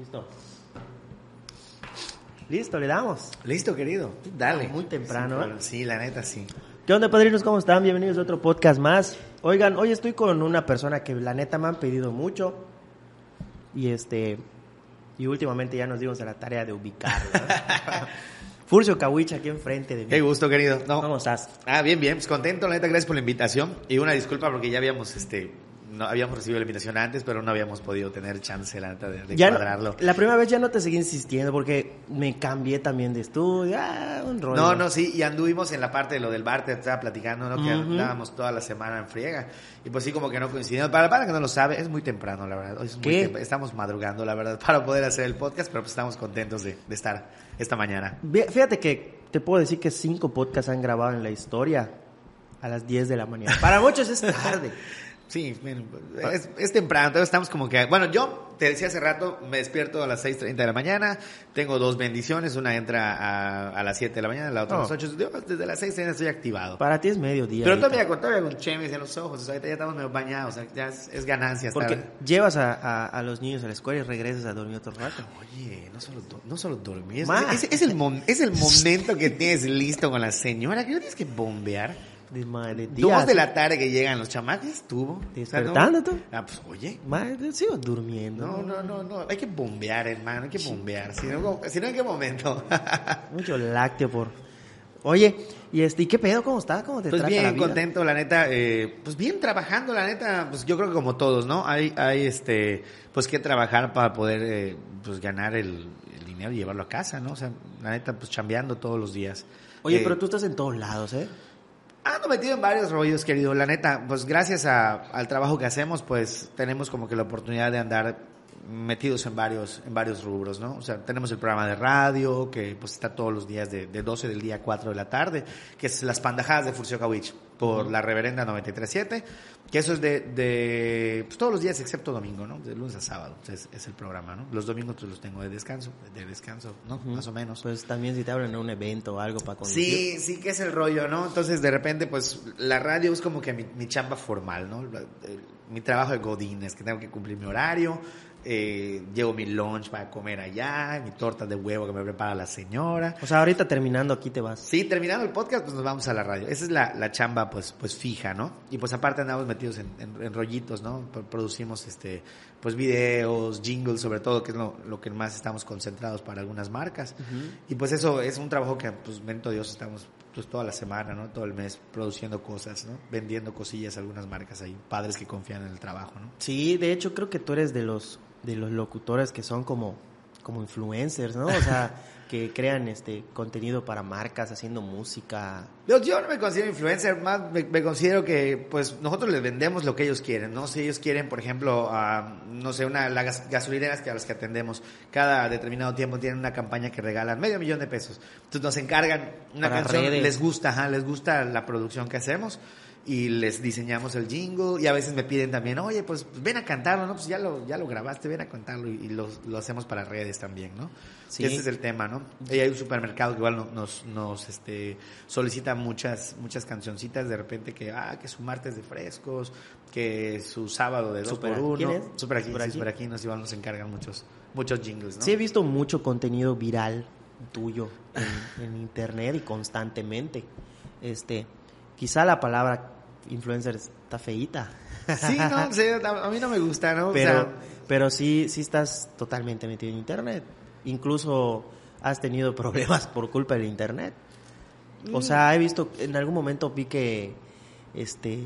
Listo. Listo, le damos. Listo, querido. Dale. Muy temprano, ¿eh? Sí, la neta, sí. ¿Qué onda, padrinos? ¿Cómo están? Bienvenidos a otro podcast más. Oigan, hoy estoy con una persona que la neta me han pedido mucho. Y este. Y últimamente ya nos dimos a la tarea de ubicarlo. ¿no? Furcio Cahuich aquí enfrente de mí. Qué gusto, querido. No. ¿Cómo estás? Ah, bien, bien. Pues contento, la neta, gracias por la invitación. Y una disculpa porque ya habíamos, este, no habíamos recibido la invitación antes, pero no habíamos podido tener chance, la de, de no- cuadrarlo. la primera vez ya no te seguí insistiendo porque me cambié también de estudio. Ah, un rollo. No, no, sí, y anduvimos en la parte de lo del bar, te estaba platicando, ¿no? Que andábamos toda la semana en friega. Y pues sí, como que no coincidimos. Para, para que no lo sabe, es muy temprano, la verdad. Hoy es muy ¿Qué? tem- Estamos madrugando, la verdad, para poder hacer el podcast, pero pues estamos contentos de, de estar esta mañana. Fíjate que te puedo decir que cinco podcasts han grabado en la historia a las 10 de la mañana. Para muchos es tarde. Sí, bueno, es, es temprano, entonces estamos como que... Bueno, yo te decía hace rato, me despierto a las 6.30 de la mañana, tengo dos bendiciones, una entra a, a las 7 de la mañana, la otra a las 8, Yo desde las 6 estoy activado. Para ti es mediodía. Pero ahorita. todavía con, todavía con chemes en los ojos, o sea, ahorita ya estamos medio bañados, o sea, ya es, es ganancia estar... Porque llevas a, a- a los niños a la escuela y regresas a dormir otro rato. Oye, no solo, do- no solo dormir, es, es- el mom- es el momento que tienes listo con la señora, que no tienes que bombear. Madre, Dos de la tarde que llegan los chamacos, estuvo. O sea, no- ¿Despertando tú? Ah, pues oye, Madre, sigo durmiendo. No, no, no, no. Hay que bombear, hermano. Hay que bombear. Si no, si no ¿en qué momento? Mucho lácteo por. Oye, y este, ¿y qué pedo? ¿Cómo estás? ¿Cómo te pues trata la bien, vida? contento, la neta. eh, pues bien trabajando, la neta. Pues yo creo que como todos, ¿no? Hay, hay este, pues que trabajar para poder, eh, pues ganar el, el dinero y llevarlo a casa, ¿no? O sea, la neta, pues chambeando todos los días. Oye, Eh, pero tú estás en todos lados, ¿eh? Ando metido en varios rollos, querido. La neta, pues gracias a- al trabajo que hacemos, pues tenemos como que la oportunidad de andar metidos en varios, en varios rubros, ¿no? O sea, tenemos el programa de radio, que pues está todos los días de, de 12 del día a 4 de la tarde, que es Las Pandajadas de Furcio Kawich, por la reverenda 937, que eso es de, de pues, todos los días excepto domingo, ¿no? De lunes a sábado, es, es el programa, ¿no? Los domingos pues, los tengo de descanso, de descanso, ¿no? Más o menos. Pues también si te hablan de un evento o algo para conducir. Sí, sí que es el rollo, ¿no? Entonces de repente pues la radio es como que mi, mi chamba formal, ¿no? El- mi trabajo de godín es que tengo que cumplir mi horario, eh, llevo mi lunch para comer allá, mi torta de huevo que me prepara la señora. O sea, ahorita terminando aquí te vas. Sí, terminando el podcast, pues nos vamos a la radio. Esa es la, la chamba, pues, pues fija, ¿no? Y pues aparte andamos metidos en, en- en rollitos, ¿no? Pro- Producimos, este, pues videos, jingles, sobre todo, que es lo, lo que más estamos concentrados para algunas marcas. Y pues eso es un trabajo que, pues, bendito Dios, estamos pues toda la semana, ¿no? Todo el mes produciendo cosas, ¿no? Vendiendo cosillas a algunas marcas ahí, padres que confían en el trabajo, ¿no? Sí, de hecho creo que tú eres de los de los locutores que son como como influencers, ¿no? O sea, que crean este contenido para marcas, haciendo música. Yo, yo no me considero influencer, más me, me considero que pues nosotros les vendemos lo que ellos quieren, ¿no? Si ellos quieren, por ejemplo, no sé, una las gas- gasolineras que a las que atendemos cada determinado tiempo tienen una campaña que regalan medio millón de pesos. Entonces nos encargan una Para canción, redes. les gusta, ajá, les gusta la producción que hacemos y les diseñamos el jingle y a veces me piden también, oye, pues ven a cantarlo, ¿no? Pues ya lo, ya lo grabaste, ven a cantarlo y, y lo, lo hacemos para redes también, ¿no? Sí. Ese es el tema, ¿no? Y hay un supermercado que igual no- nos, nos este, solicita muchas, muchas cancioncitas de repente que, ah, que su martes de frescos, que su sábado de dos Super- por uno. ¿quién es? Super aquí, Super sí, aquí. super aquí nos igual nos encargan muchos, muchos jingles, ¿no? Sí he visto mucho contenido viral tuyo en, en internet y constantemente. Este, quizá la palabra influencer está feíta. Sí, no, a a mí no me gusta, ¿no? O Pero, sea, pero sí, sí estás totalmente metido en internet. Incluso has tenido problemas por culpa del internet. O sea, he visto, en algún momento vi que este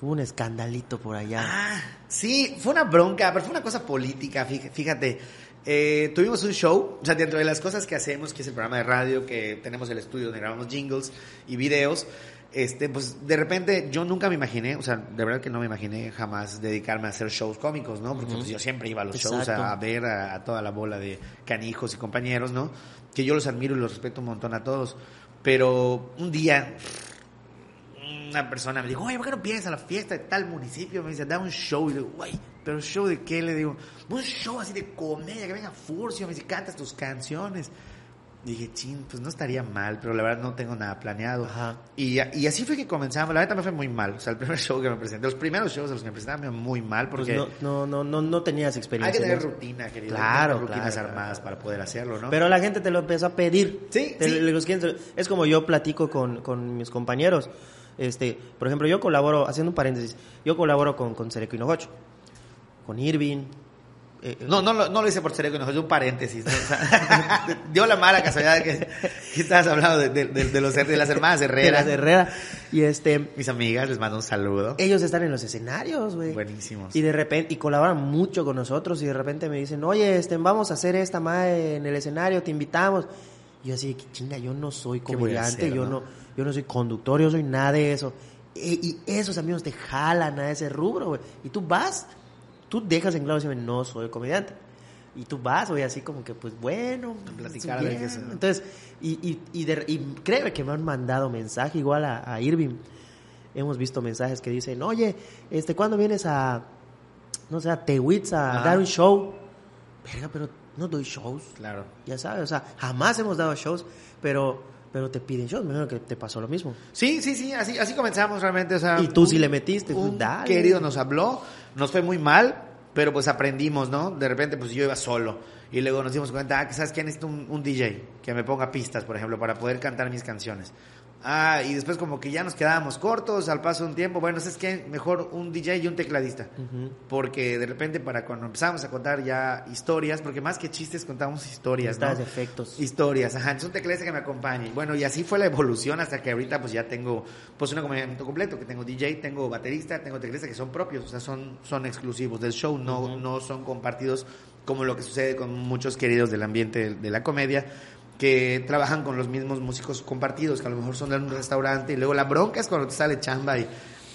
hubo un escandalito por allá. Ah, sí, fue una bronca, pero fue una cosa política, fí- fíjate. Eh, tuvimos un show, o sea, dentro de las cosas que hacemos, que es el programa de radio, que tenemos el estudio donde grabamos jingles y videos, este, pues de repente yo nunca me imaginé, o sea, de verdad que no me imaginé jamás dedicarme a hacer shows cómicos, ¿no? Porque pues, yo siempre iba a los shows a, a ver a, a toda la bola de canijos y compañeros, ¿no? Que yo los admiro y los respeto un montón a todos. Pero un día una persona me dijo, oye, ¿por qué no piensas a la fiesta de tal municipio? Me dice, da un show. Y digo, güey, ¿pero show de qué? Le digo, un show así de comedia, que venga Furcio, me dice, cantas tus canciones. dije, chin, pues no estaría mal, pero la verdad no tengo nada planeado. Ajá. Y, y así fue que comenzamos. La neta me fue muy mal. O sea, el primer show que me presenté, los primeros shows a los que me presentaba me fue muy mal Pues porque no, no, no, no, no tenías hay experiencia. que tener rutina, querido. Claro, Hay tener rutinas claro, armadas para poder hacerlo, ¿no? Pero la gente te lo empezó a pedir. Sí, Te- sí. los es como yo platico con, con mis compañeros. Este, por ejemplo, yo colaboro, haciendo un paréntesis, yo colaboro con, con Hinojocho, con Irving. eh, eh, No, no, lo- no lo hice por serio, no, es un paréntesis. ¿no? O sea, dio la mala casualidad de que, que estabas hablando de, de- de- de los, de las hermanas de Herrera. las Herrera. Y este, Mis amigas, les mando un saludo. ellos están en los escenarios, güey. Buenísimos. Y de repente, y colaboran mucho con nosotros y de repente me dicen, oye, este, vamos a hacer esta madre en el escenario, te invitamos. Y yo así, chinga, yo no soy ¿Qué voy a comediante, yo no? no? yo no soy conductor, yo soy nada de eso. E- Y, esos amigos te jalan a ese rubro, güey. Y tú vas, tú dejas en claro, no soy comediante. Y tú vas, güey, así como que, pues bueno, platicar, pues, a ver qué bien. Entonces, y, y, y, de- y créeme que me han mandado mensaje igual a, a Irving. Hemos visto mensajes que dicen, oye, este, ¿cuándo vienes a, no sé, a Tehuitz a Ajá. dar un show? Verga, pero no doy shows. Claro. Ya sabes, o sea, jamás hemos dado shows, pero, pero te piden shows. Me imagino que te pasó lo mismo. Sí, sí, sí, así, así comenzamos realmente. O sea, Y tú un- sí le metiste, pues, Un dale. querido nos habló, nos fue muy mal, pero pues aprendimos, ¿no? De repente, pues yo iba solo. Y luego nos dimos cuenta, ah, sabes quién necesito un, un DJ que me ponga pistas, por ejemplo, para poder cantar mis canciones. Ah, y después como que ya nos quedábamos cortos al paso de un tiempo. Bueno, ¿sabes qué? Mejor un DJ y un tecladista. Porque de repente para cuando empezamos a contar ya historias, porque más que chistes contamos historias, ¿no? Efectos. Historias, ajá, entonces un teclista que me acompañe. Bueno, y así fue la evolución hasta que ahorita pues ya tengo pues un acompañamiento completo, que tengo DJ, tengo baterista, tengo teclista que son propios, o sea, son, son exclusivos del show, no, no son compartidos como lo que sucede con muchos queridos del ambiente de la comedia que trabajan con los mismos músicos compartidos, que a lo mejor son de un restaurante y luego la bronca es cuando te sale chamba y,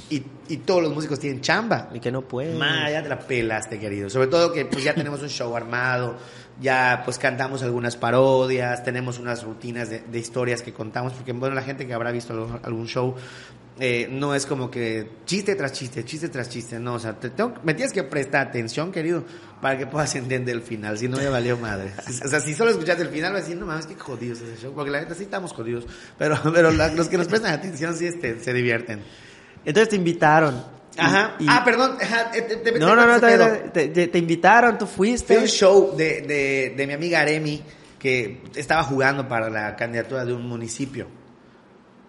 y, y todos los músicos tienen chamba. Y que no puede. Ma, ya te la pelaste, querido. Sobre todo que pues ya tenemos un show armado, ya pues cantamos algunas parodias, tenemos unas rutinas de, de historias que contamos, porque bueno, la gente que habrá visto algún, algún show eh, no es como que chiste tras chiste, chiste tras chiste, no, o sea, te tengo- me tienes que prestar atención, querido, para que puedas entender el final, si no ya valió madre. O sea, si solo escuchaste el final, vas a decir, no mames, qué jodidos es ese show, porque la neta sí estamos jodidos, pero, pero la- los que nos prestan atención sí este, se divierten. Entonces te invitaron. Ajá. y- ah, perdón. ajá, te- te- te- no, no, no, te, invitaron, tú Fue fuiste. un show de, de, de mi amiga Aremi que estaba jugando para la candidatura de un municipio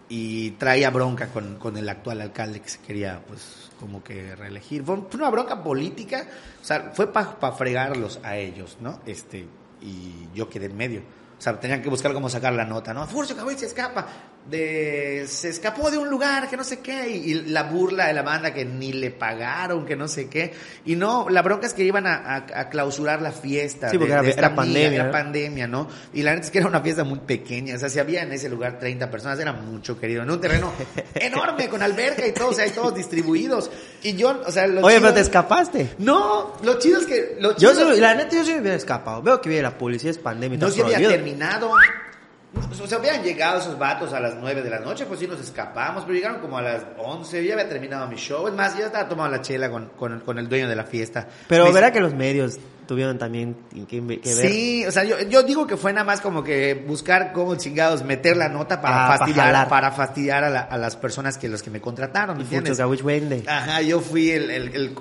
y traía bronca con, con el actual alcalde que se quería pues como que reelegir. Fue, fue una bronca política, o sea, fue para fregarlos a ellos, ¿no? Este, y yo quedé en medio. O sea, tenían que buscar cómo sacar la nota, ¿no? Furcio Cabrón se escapa. De, se escapó de un lugar que no sé qué. Y, y la burla de la banda que ni le pagaron, que no sé qué. Y no, la bronca es que iban a, a- a clausurar la fiesta. Sí, porque de- era- de esta era amiga, pandemia, Era pandemia, ¿no? Y la neta es que era una fiesta muy pequeña. O sea, si había en ese lugar 30 personas, era mucho, querido. En un terreno enorme, con alberca y todo, o sea, y todos distribuidos. Y yo, o sea, lo Oye, chido- pero te escapaste. No, lo chido es que... Lo Yo sí, la neta, yo sí me hubiera escapado. Veo que viene la policía, es pandemia. no se había terminado. O sea, habían llegado esos vatos a las 9 de la noche, pues sí nos escapamos, pero llegaron como a las 11, ya había terminado mi show. Es más, yo estaba tomando la chela con, con, con el dueño de la fiesta. Pero verá que los medios tuvieron también que, que ver. Sí, o sea, yo, yo digo que fue nada más como que buscar cómo chingados meter la nota para Ah, fastidiar, para fastidiar a, la- a las personas que los que me contrataron, ¿me entiendes? Ajá, yo fui el, el, el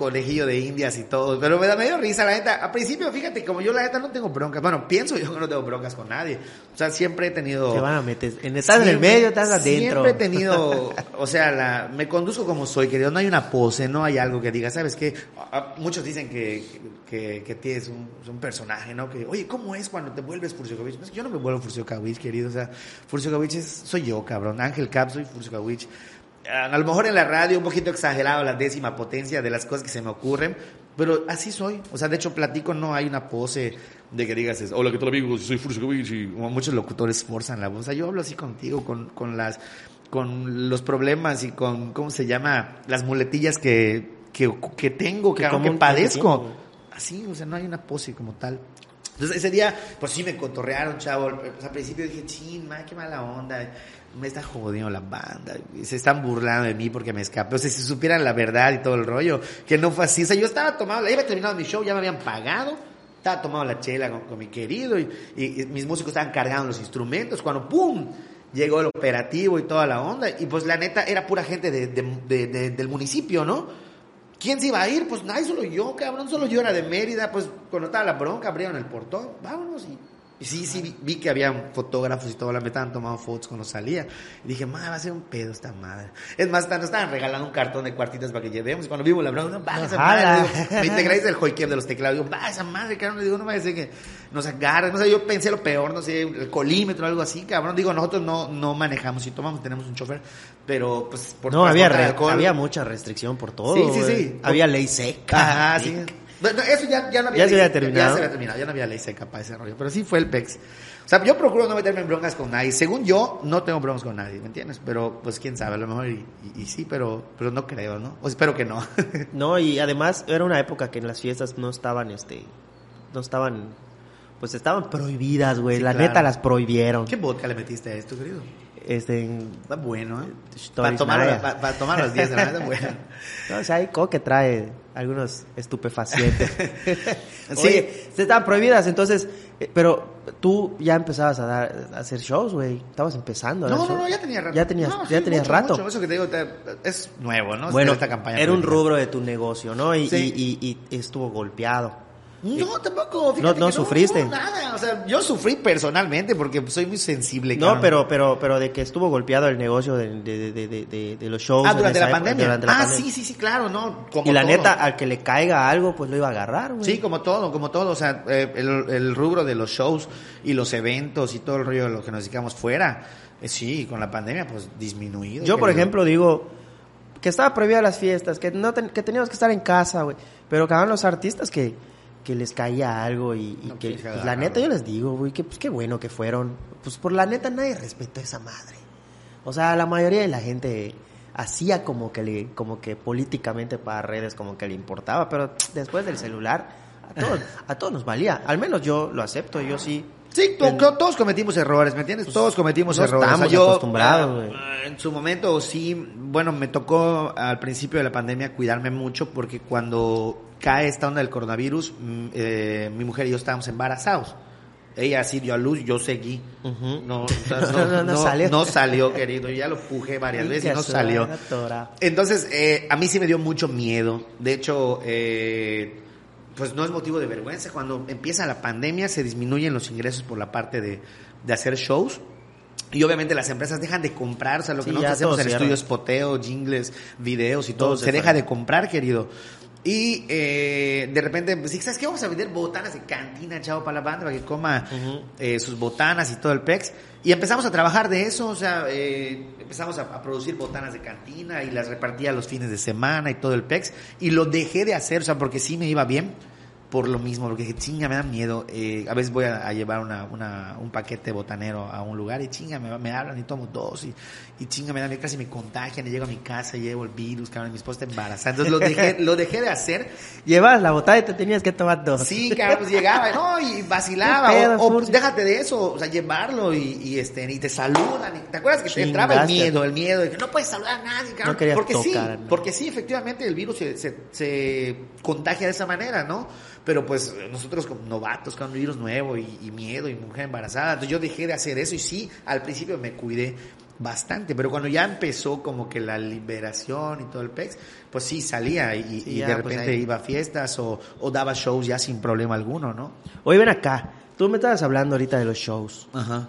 de indias y todo, pero me da medio risa, la neta. A principio, fíjate, como yo la neta no tengo broncas, bueno, pienso yo que no tengo broncas con nadie. O sea, siempre he tenido... Te van a meter. En, estás en el Siempre- medio, estás adentro. Siempre he tenido, o sea, la, me conduzco como soy, querido. No hay una pose, no hay algo que diga, ¿sabes qué? Muchos dicen que, que, que tienes un, un personaje, ¿no? Que, oye, ¿cómo es cuando te vuelves Furcio Kawich? Pues yo no me vuelvo Furcio Kawich, querido. O sea, Furcio Kawich es, soy yo, cabrón. Ángel Cap, soy Furcio Kawich. A a lo mejor en la radio un poquito exagerado la décima potencia de las cosas que se me ocurren, pero así soy. O sea, de hecho platico, no hay una pose de que digas, es, hola, ¿qué tal amigos? Soy Furcio Kawich y como muchos locutores forzan la voz. O sea, yo hablo así contigo, con, con las con los problemas y con, ¿cómo se llama? Las muletillas que, que, que tengo, que, Que que común- padezco. Así, o sea, no hay una pose como tal. Entonces ese día, pues sí me cotorrearon, chavo. Sea, al principio dije, chin, ma, qué mala onda. Me está jodiendo la banda. Se están burlando de mí porque me escapé. O sea, si supieran la verdad y todo el rollo, que no fue así. O sea, yo estaba tomado, ya había terminado mi show, ya me habían pagado Estaba tomando la chela con, mi querido y, mis músicos estaban cargando los instrumentos. Cuando ¡pum! Llegó el operativo y toda la onda. Y pues la neta era pura gente de- de- de- de- del municipio, ¿no? ¿Quién se iba a ir? Pues nadie, solo yo, cabrón. Solo yo era de Mérida. Pues cuando estaba la bronca, abrieron el portón. Vámonos. Y, sí, sí, vi, vi que había fotógrafos y todo. La me estaban tomando fotos cuando salía. Y dije, madre, va a ser un pedo esta madre. Es más, nos estaban regalando un cartón de cuartitas para que llevemos. Y cuando vimos la bronca, no, baja esa madre. Digo, me integré del joyquer de los teclados. Digo, baja esa madre, cabrón. Digo, no me a decir que nos agarren. No sé, yo pensé lo peor, no sé, el colímetro o algo así, cabrón. Digo, nosotros no, no manejamos. Si tomamos, tenemos un chofer. Pero, pues, por no, había, re- había mucha restricción por todo. Sí, sí, sí. Había ley seca. Ajá, sí. Bueno, eso ya, ya no había Ya se había terminado. Ya se había terminado, ya no había ley seca para ese rollo. Pero sí fue el PEX. O sea, yo procuro no meterme en broncas con nadie. Según yo, no tengo broncas con nadie, ¿me entiendes? Pero, pues, quién sabe, a lo mejor y, y- y sí, pero, pero no creo, ¿no? O espero que no. No, y además era una época que en las fiestas no estaban, este, no estaban, pues estaban prohibidas, güey. Sí, la claro. neta las prohibieron. ¿Qué vodka le metiste a esto, querido? Este, Está bueno, ¿eh? Para tomar, para, para tomar a las 10 de la mañana, bueno. no, o sea, hay co que trae algunos estupefacientes. Sí. Oye, estaban prohibidas, entonces, eh, pero tú ya empezabas a dar, a hacer shows, güey. Estabas empezando. a No, no, no, ya tenía rato. Ya tenías, No, ya tenías mucho, rato. mucho. Eso que te digo te- es nuevo, ¿no? Bueno, Esta campaña era un rubro de tu negocio, ¿no? Y, Sí. y, y- y estuvo golpeado. No, tampoco. fíjate No- no que sufriste. No, nada. O sea, yo sufrí personalmente porque soy muy sensible. No, cabrón. pero, pero, pero de que estuvo golpeado el negocio de, de, de, de, los shows. Ah, durante la época, pandemia. durante la ah, pandemia. sí, sí, sí, claro, ¿no? Como Y la todo. neta, al que le caiga algo, pues lo iba a agarrar, güey. Sí, como todo, como todo. O sea, eh, el, el rubro de los shows y los eventos y todo el rollo de lo que nos dedicamos fuera, eh, sí, con la pandemia, pues disminuido. Yo, por ejemplo, digo que estaba prohibida las fiestas, que no ten- que teníamos que estar en casa, güey. Pero que los artistas que, que les caía algo y, y No, que, pues, la neta, yo les digo, güey, que pues qué bueno que fueron. Pues por la neta nadie respetó esa madre. O sea, la mayoría de la gente hacía como que le, como que políticamente para redes como que le importaba, pero después del celular a todos, a todos nos valía. Al menos yo lo acepto, yo sí. Sí, En- todos cometimos errores, ¿me entiendes? todos cometimos no errores. estamos acostumbrados, güey. ah, En su momento sí, bueno, me tocó al principio de la pandemia cuidarme mucho porque cuando cae esta onda del coronavirus, mm, eh, mi mujer y yo estábamos embarazados. Ella sí dio a luz, yo seguí. No, o sea, No, no, no, no salió. no salió, querido. Ya lo pujé varias veces y no salió. atorado. Entonces, eh, a mí sí me dio mucho miedo. De hecho, eh, pues no es motivo de vergüenza. Cuando empieza la pandemia se disminuyen los ingresos por la parte de, de hacer shows. Y obviamente las empresas dejan de comprar, o sea, lo que Sí, nosotros hacemos en estudios, poteo, jingles, videos y todo, Todo se, se deja de comprar, querido. Y eh, de repente, pues, ¿sabes qué? Vamos a vender botanas de cantina, chavo, para la banda, para que coma Ujú. eh, sus botanas y todo el pex. Y empezamos a trabajar de eso, o sea, eh, empezamos a, a producir botanas de cantina y las repartía los fines de semana y todo el pex. Y lo dejé de hacer, o sea, porque sí me iba bien por lo mismo, porque dije, chinga, me da miedo. eh, a veces voy a, a llevar una, una- un paquete botanero a un lugar y chinga, me, me hablan y tomo dos y, y chinga, me da miedo, casi me contagian y llego a mi casa y llevo el virus, cabrón, y mi esposa está embarazada. Entonces lo dejé, lo dejé de hacer Llevabas la botada y te tenías que tomar dos. Sí, cabrón, pues llegaba, no, y vacilaba, ¿Qué pedo, o, o déjate de eso, o sea, llevarlo y, y, este, y te saludan, y- ¿te acuerdas que te entraba el miedo, el miedo de que no puedes saludar a nadie, cabrón? No querías porque sí, tocar porque sí, efectivamente el virus se, se, se contagia de esa manera, ¿no? Pero pues nosotros como novatos, con un virus nuevo y, y miedo y mujer embarazada, entonces yo dejé de hacer eso y sí, al principio me cuidé bastante, pero cuando ya empezó como que la liberación y todo el pex, pues sí salía y, Sí, y ya, de pues, repente iba a fiestas o, o daba shows ya sin problema alguno, ¿no? Oye, ven acá. Tú me estabas hablando ahorita de los shows. Ajá.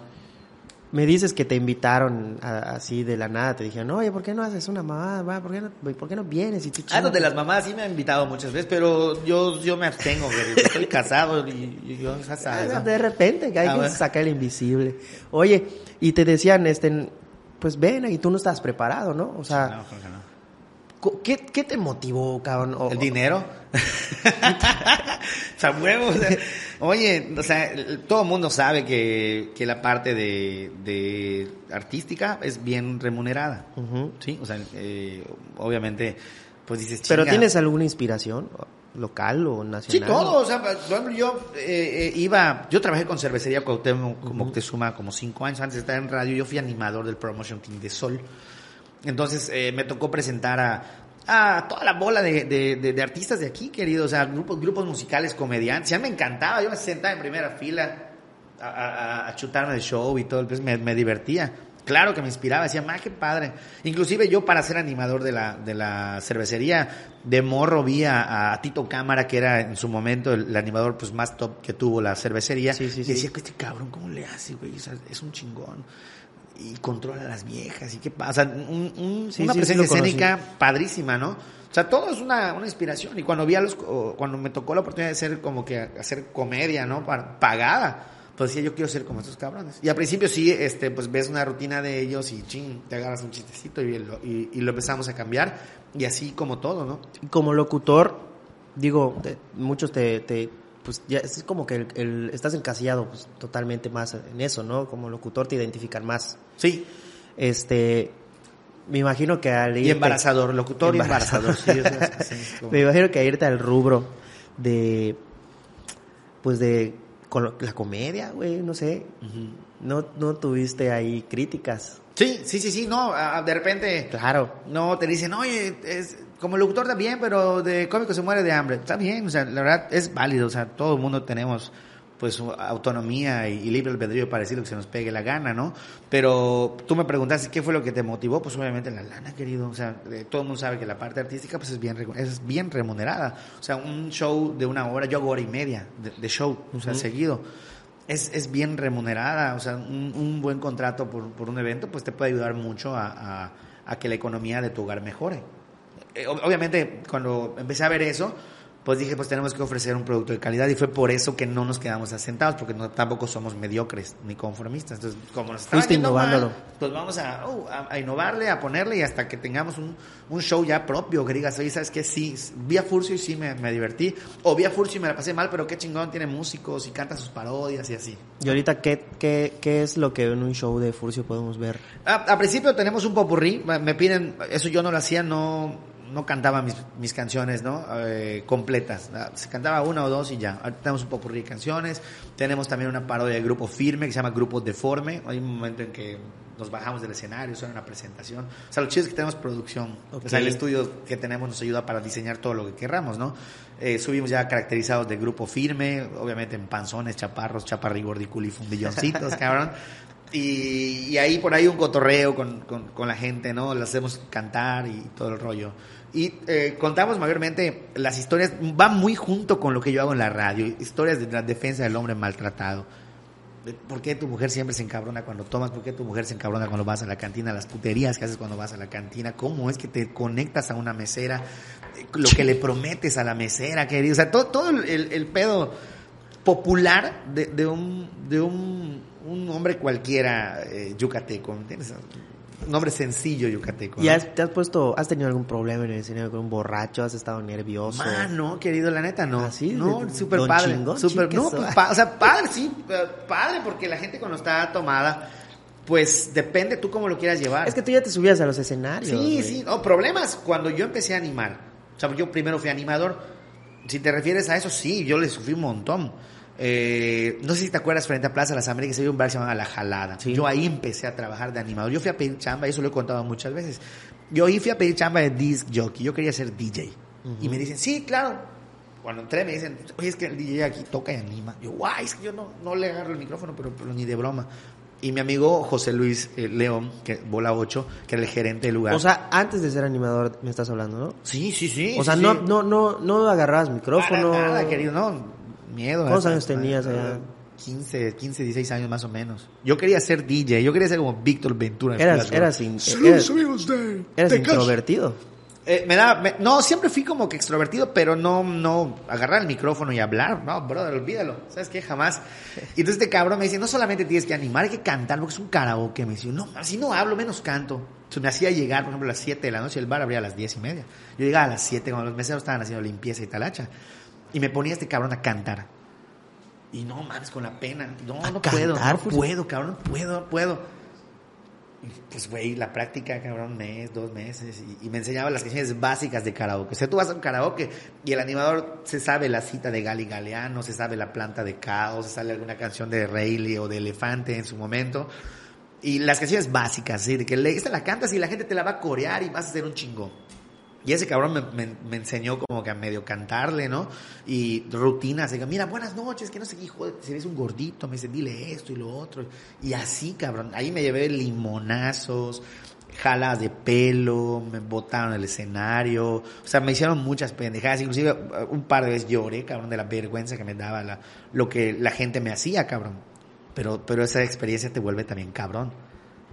Me dices que te invitaron a- así de la nada. Te dijeron, oye, ¿por qué no haces una mamada? Va, ¿Por qué no, por qué no vienes? Y tú, Ah, donde las mamás sí me han invitado muchas veces, pero yo, yo me abstengo. Estoy casado y, y yo ya sabes, Ah, ¿no? De repente, que hay Ah, que sacar el invisible. Oye, y te decían, este, pues ven, y tú no estás preparado, ¿no? O sea, No, no. ¿Qué, qué te motivó, cabrón? O- ¿El dinero? o sea, oye, o sea, todo el mundo sabe que, que la parte de, de artística es bien remunerada. ¿sí? O sea, eh, obviamente, pues dices, ¿Pero tienes alguna inspiración? ¿Local o Sí, nacional? todo, o sea, por ejemplo, yo eh, eh, iba, yo trabajé con cervecería Cuauhtémoc como Moctezuma como cinco años antes de estar en radio, yo fui animador del promotion team de Sol, entonces eh, me tocó presentar a, toda la bola de, artistas de aquí, querido, o sea, grupos, grupos musicales, comediantes. Ya me encantaba, yo me sentaba en primera fila a, a, chutarme el show y todo, pues me divertía. Claro que me inspiraba, decía, ma, qué padre. Inclusive yo para ser animador de la, de la cervecería, de morro vi a, a Tito Cámara, que era en su momento el, el animador pues más top que tuvo la cervecería. Sí, sí, y sí. decía, este cabrón, ¿cómo le hace, güey? O sea, es un chingón. Y controla a las viejas, y qué pasa. Un, un- Sí, una sí, presencia sí escénica padrísima, ¿no? O sea, todo es una, una inspiración. Y cuando vi a los, cuando me tocó la oportunidad de ser como que hacer comedia, ¿no? Pagada, pues decía, yo quiero ser como estos cabrones. Y al principio sí, este, pues ves una rutina de ellos y ching, te agarras un chistecito y lo, y, y lo empezamos a cambiar. Y así como todo, ¿no? Y como locutor, digo, te- muchos te, te, pues ya es como que el, el- estás encasillado pues, totalmente más en eso, ¿no? Como locutor te identifican más. Sí. Este, me imagino que al Y irte- embarazador, locutor y Embarazador. embarazador. Sí, como- Me imagino que irte al rubro de, pues de con lo- la comedia, güey, no sé. No, no tuviste ahí críticas. Sí, sí, sí, sí, no, de repente... Claro. No, te dicen, oye, es, como locutor está bien, pero de cómico se muere de hambre. Está bien, o sea, la verdad es válido, o sea, todo el mundo tenemos pues autonomía y, y libre albedrío para decir lo que se nos pegue la gana, ¿no? Pero tú me preguntaste qué fue lo que te motivó, pues obviamente la lana, querido, o sea, eh, todo el mundo sabe que la parte artística pues es bien es bien remunerada, o sea, un show de una hora, yo hago hora y media de, de show, o sea, seguido. Es, es bien remunerada, o sea, un, un buen contrato por, por un evento pues te puede ayudar mucho a, a- a que la economía de tu hogar mejore. Eh, ob- obviamente, cuando empecé a ver eso, pues dije, pues tenemos que ofrecer un producto de calidad y fue por eso que no nos quedamos asentados, porque no, tampoco somos mediocres ni conformistas. Entonces, como nos estaba yendo mal, innovándolo. pues vamos a, oh, a, a innovarle, a ponerle y hasta que tengamos un, un show ya propio, que digas, oye, ¿sabes qué? Sí, vi a Furcio y sí me, me divertí, o vi a Furcio y me la pasé mal, pero qué chingón, tiene músicos y canta sus parodias y así. Y ahorita, ¿qué, qué, qué es lo que en un show de Furcio podemos ver? A, a principio tenemos un popurrí, me piden, eso yo no lo hacía, no, no cantaba mis, mis canciones, ¿no? Eh, completas. Ah, Se cantaba una o dos y ya. Ahorita tenemos un popurrí de canciones. Tenemos también una parodia de grupo firme que se llama Grupo Deforme. Hay un momento en que nos bajamos del escenario, suena una presentación. O sea, lo chido es que tenemos producción. O sea, el estudio que tenemos nos ayuda para diseñar todo lo que querramos, ¿no? Eh, subimos ya caracterizados de grupo firme, obviamente en panzones, chaparros, chaparrigordiculi, fundilloncitos, cabrón. Y, ahí por ahí un cotorreo con, con, la gente, ¿no? Le hacemos cantar y todo el rollo. Y eh, contamos mayormente las historias, va muy junto con lo que yo hago en la radio, historias de la defensa del hombre maltratado. De ¿Por qué tu mujer siempre se encabrona cuando tomas? ¿Por qué tu mujer se encabrona cuando vas a la cantina? Las puterías que haces cuando vas a la cantina. ¿Cómo es que te conectas a una mesera? Eh, Lo que le prometes a la mesera, querido. O sea, todo, todo el pedo popular de, de un, de un, un hombre cualquiera eh, yucateco, ¿me entiendes? Un hombre sencillo yucateco. ¿Y ¿no? has, te has puesto, has tenido algún problema en el escenario con un borracho? ¿Has estado nervioso? Man, no, querido, la neta no. ¿Ah, sí? No, súper padre. chingón, chiques, no, o- pues, pa- o sea, padre, sí, eh, padre, porque la gente cuando está tomada, pues depende tú cómo lo quieras llevar. Es que tú ya te subías a los escenarios. Sí, güey. sí, no, problemas cuando yo empecé a animar. O sea, yo primero fui animador. Si te refieres a eso, sí, yo le sufrí un montón. Eh, no sé si te acuerdas, frente a Plaza Las Américas había un bar que se llamaba La Jalada. Sí. Yo ahí empecé a trabajar de animador. Yo fui a pedir chamba, eso lo he contado muchas veces. Yo ahí fui a pedir chamba de disc jockey. Yo quería ser DJ. Y me dicen, sí, claro. Cuando entré me dicen, oye, es que el DJ aquí toca y anima. Yo, guay, es que yo no, no le agarro el micrófono, pero, pero ni de broma. Y mi amigo José Luis eh, León, que bola 8, que era el gerente del lugar. O sea, antes de ser animador me estás hablando, ¿no? Sí, sí, sí. o sea, sí, no, sí. no, no, no agarrabas micrófono. Para nada, querido, no. Miedo. ¿Cuántos años tenías allá? 15, 15, 16 años más o menos. Yo quería ser DJ, yo quería ser como Víctor Ventura. en Eras, eras, in- eras, eras introvertido. Eh, me me- no, siempre fui como que extrovertido, pero no, no agarrar el micrófono y hablar. No, brother, olvídalo. ¿Sabes qué? Jamás. Y entonces este cabrón me dice, no solamente tienes que animar, hay que cantar, porque es un karaoke. Me dice, no, así no hablo, menos canto. Entonces me hacía llegar, por ejemplo, a las 7 de la noche, el bar abría a las 10 y media. Yo llegaba a las 7 cuando los meseros estaban haciendo limpieza y talacha. Y me ponía este cabrón a cantar. Y no mames, con la pena. No, ¿A no puedo, cantar, no pues? puedo, cabrón, no puedo, no puedo. Pues, güey, la práctica, cabrón, mes, dos meses. Y, y me enseñaba las canciones básicas de karaoke. O sea, tú vas a un karaoke y el animador se sabe la cita de Gali Galeano, se sabe la planta de caos, se sabe alguna canción de Rayleigh o de Elefante en su momento. Y las canciones básicas, ¿sí? De que le, esta la cantas y la gente te la va a corear y vas a ser un chingón. Y ese cabrón me, me- me enseñó como que a medio cantarle, ¿no? Y rutinas, diga, mira, buenas noches, que no sé qué, joder, si eres un gordito, me dice, dile esto y lo otro. Y así, cabrón, ahí me llevé limonazos, jalas de pelo, me botaron el escenario, o sea, me hicieron muchas pendejadas, inclusive uh, un par de veces lloré, cabrón, de la vergüenza que me daba la, lo que la gente me hacía, cabrón. Pero, pero esa experiencia te vuelve también cabrón.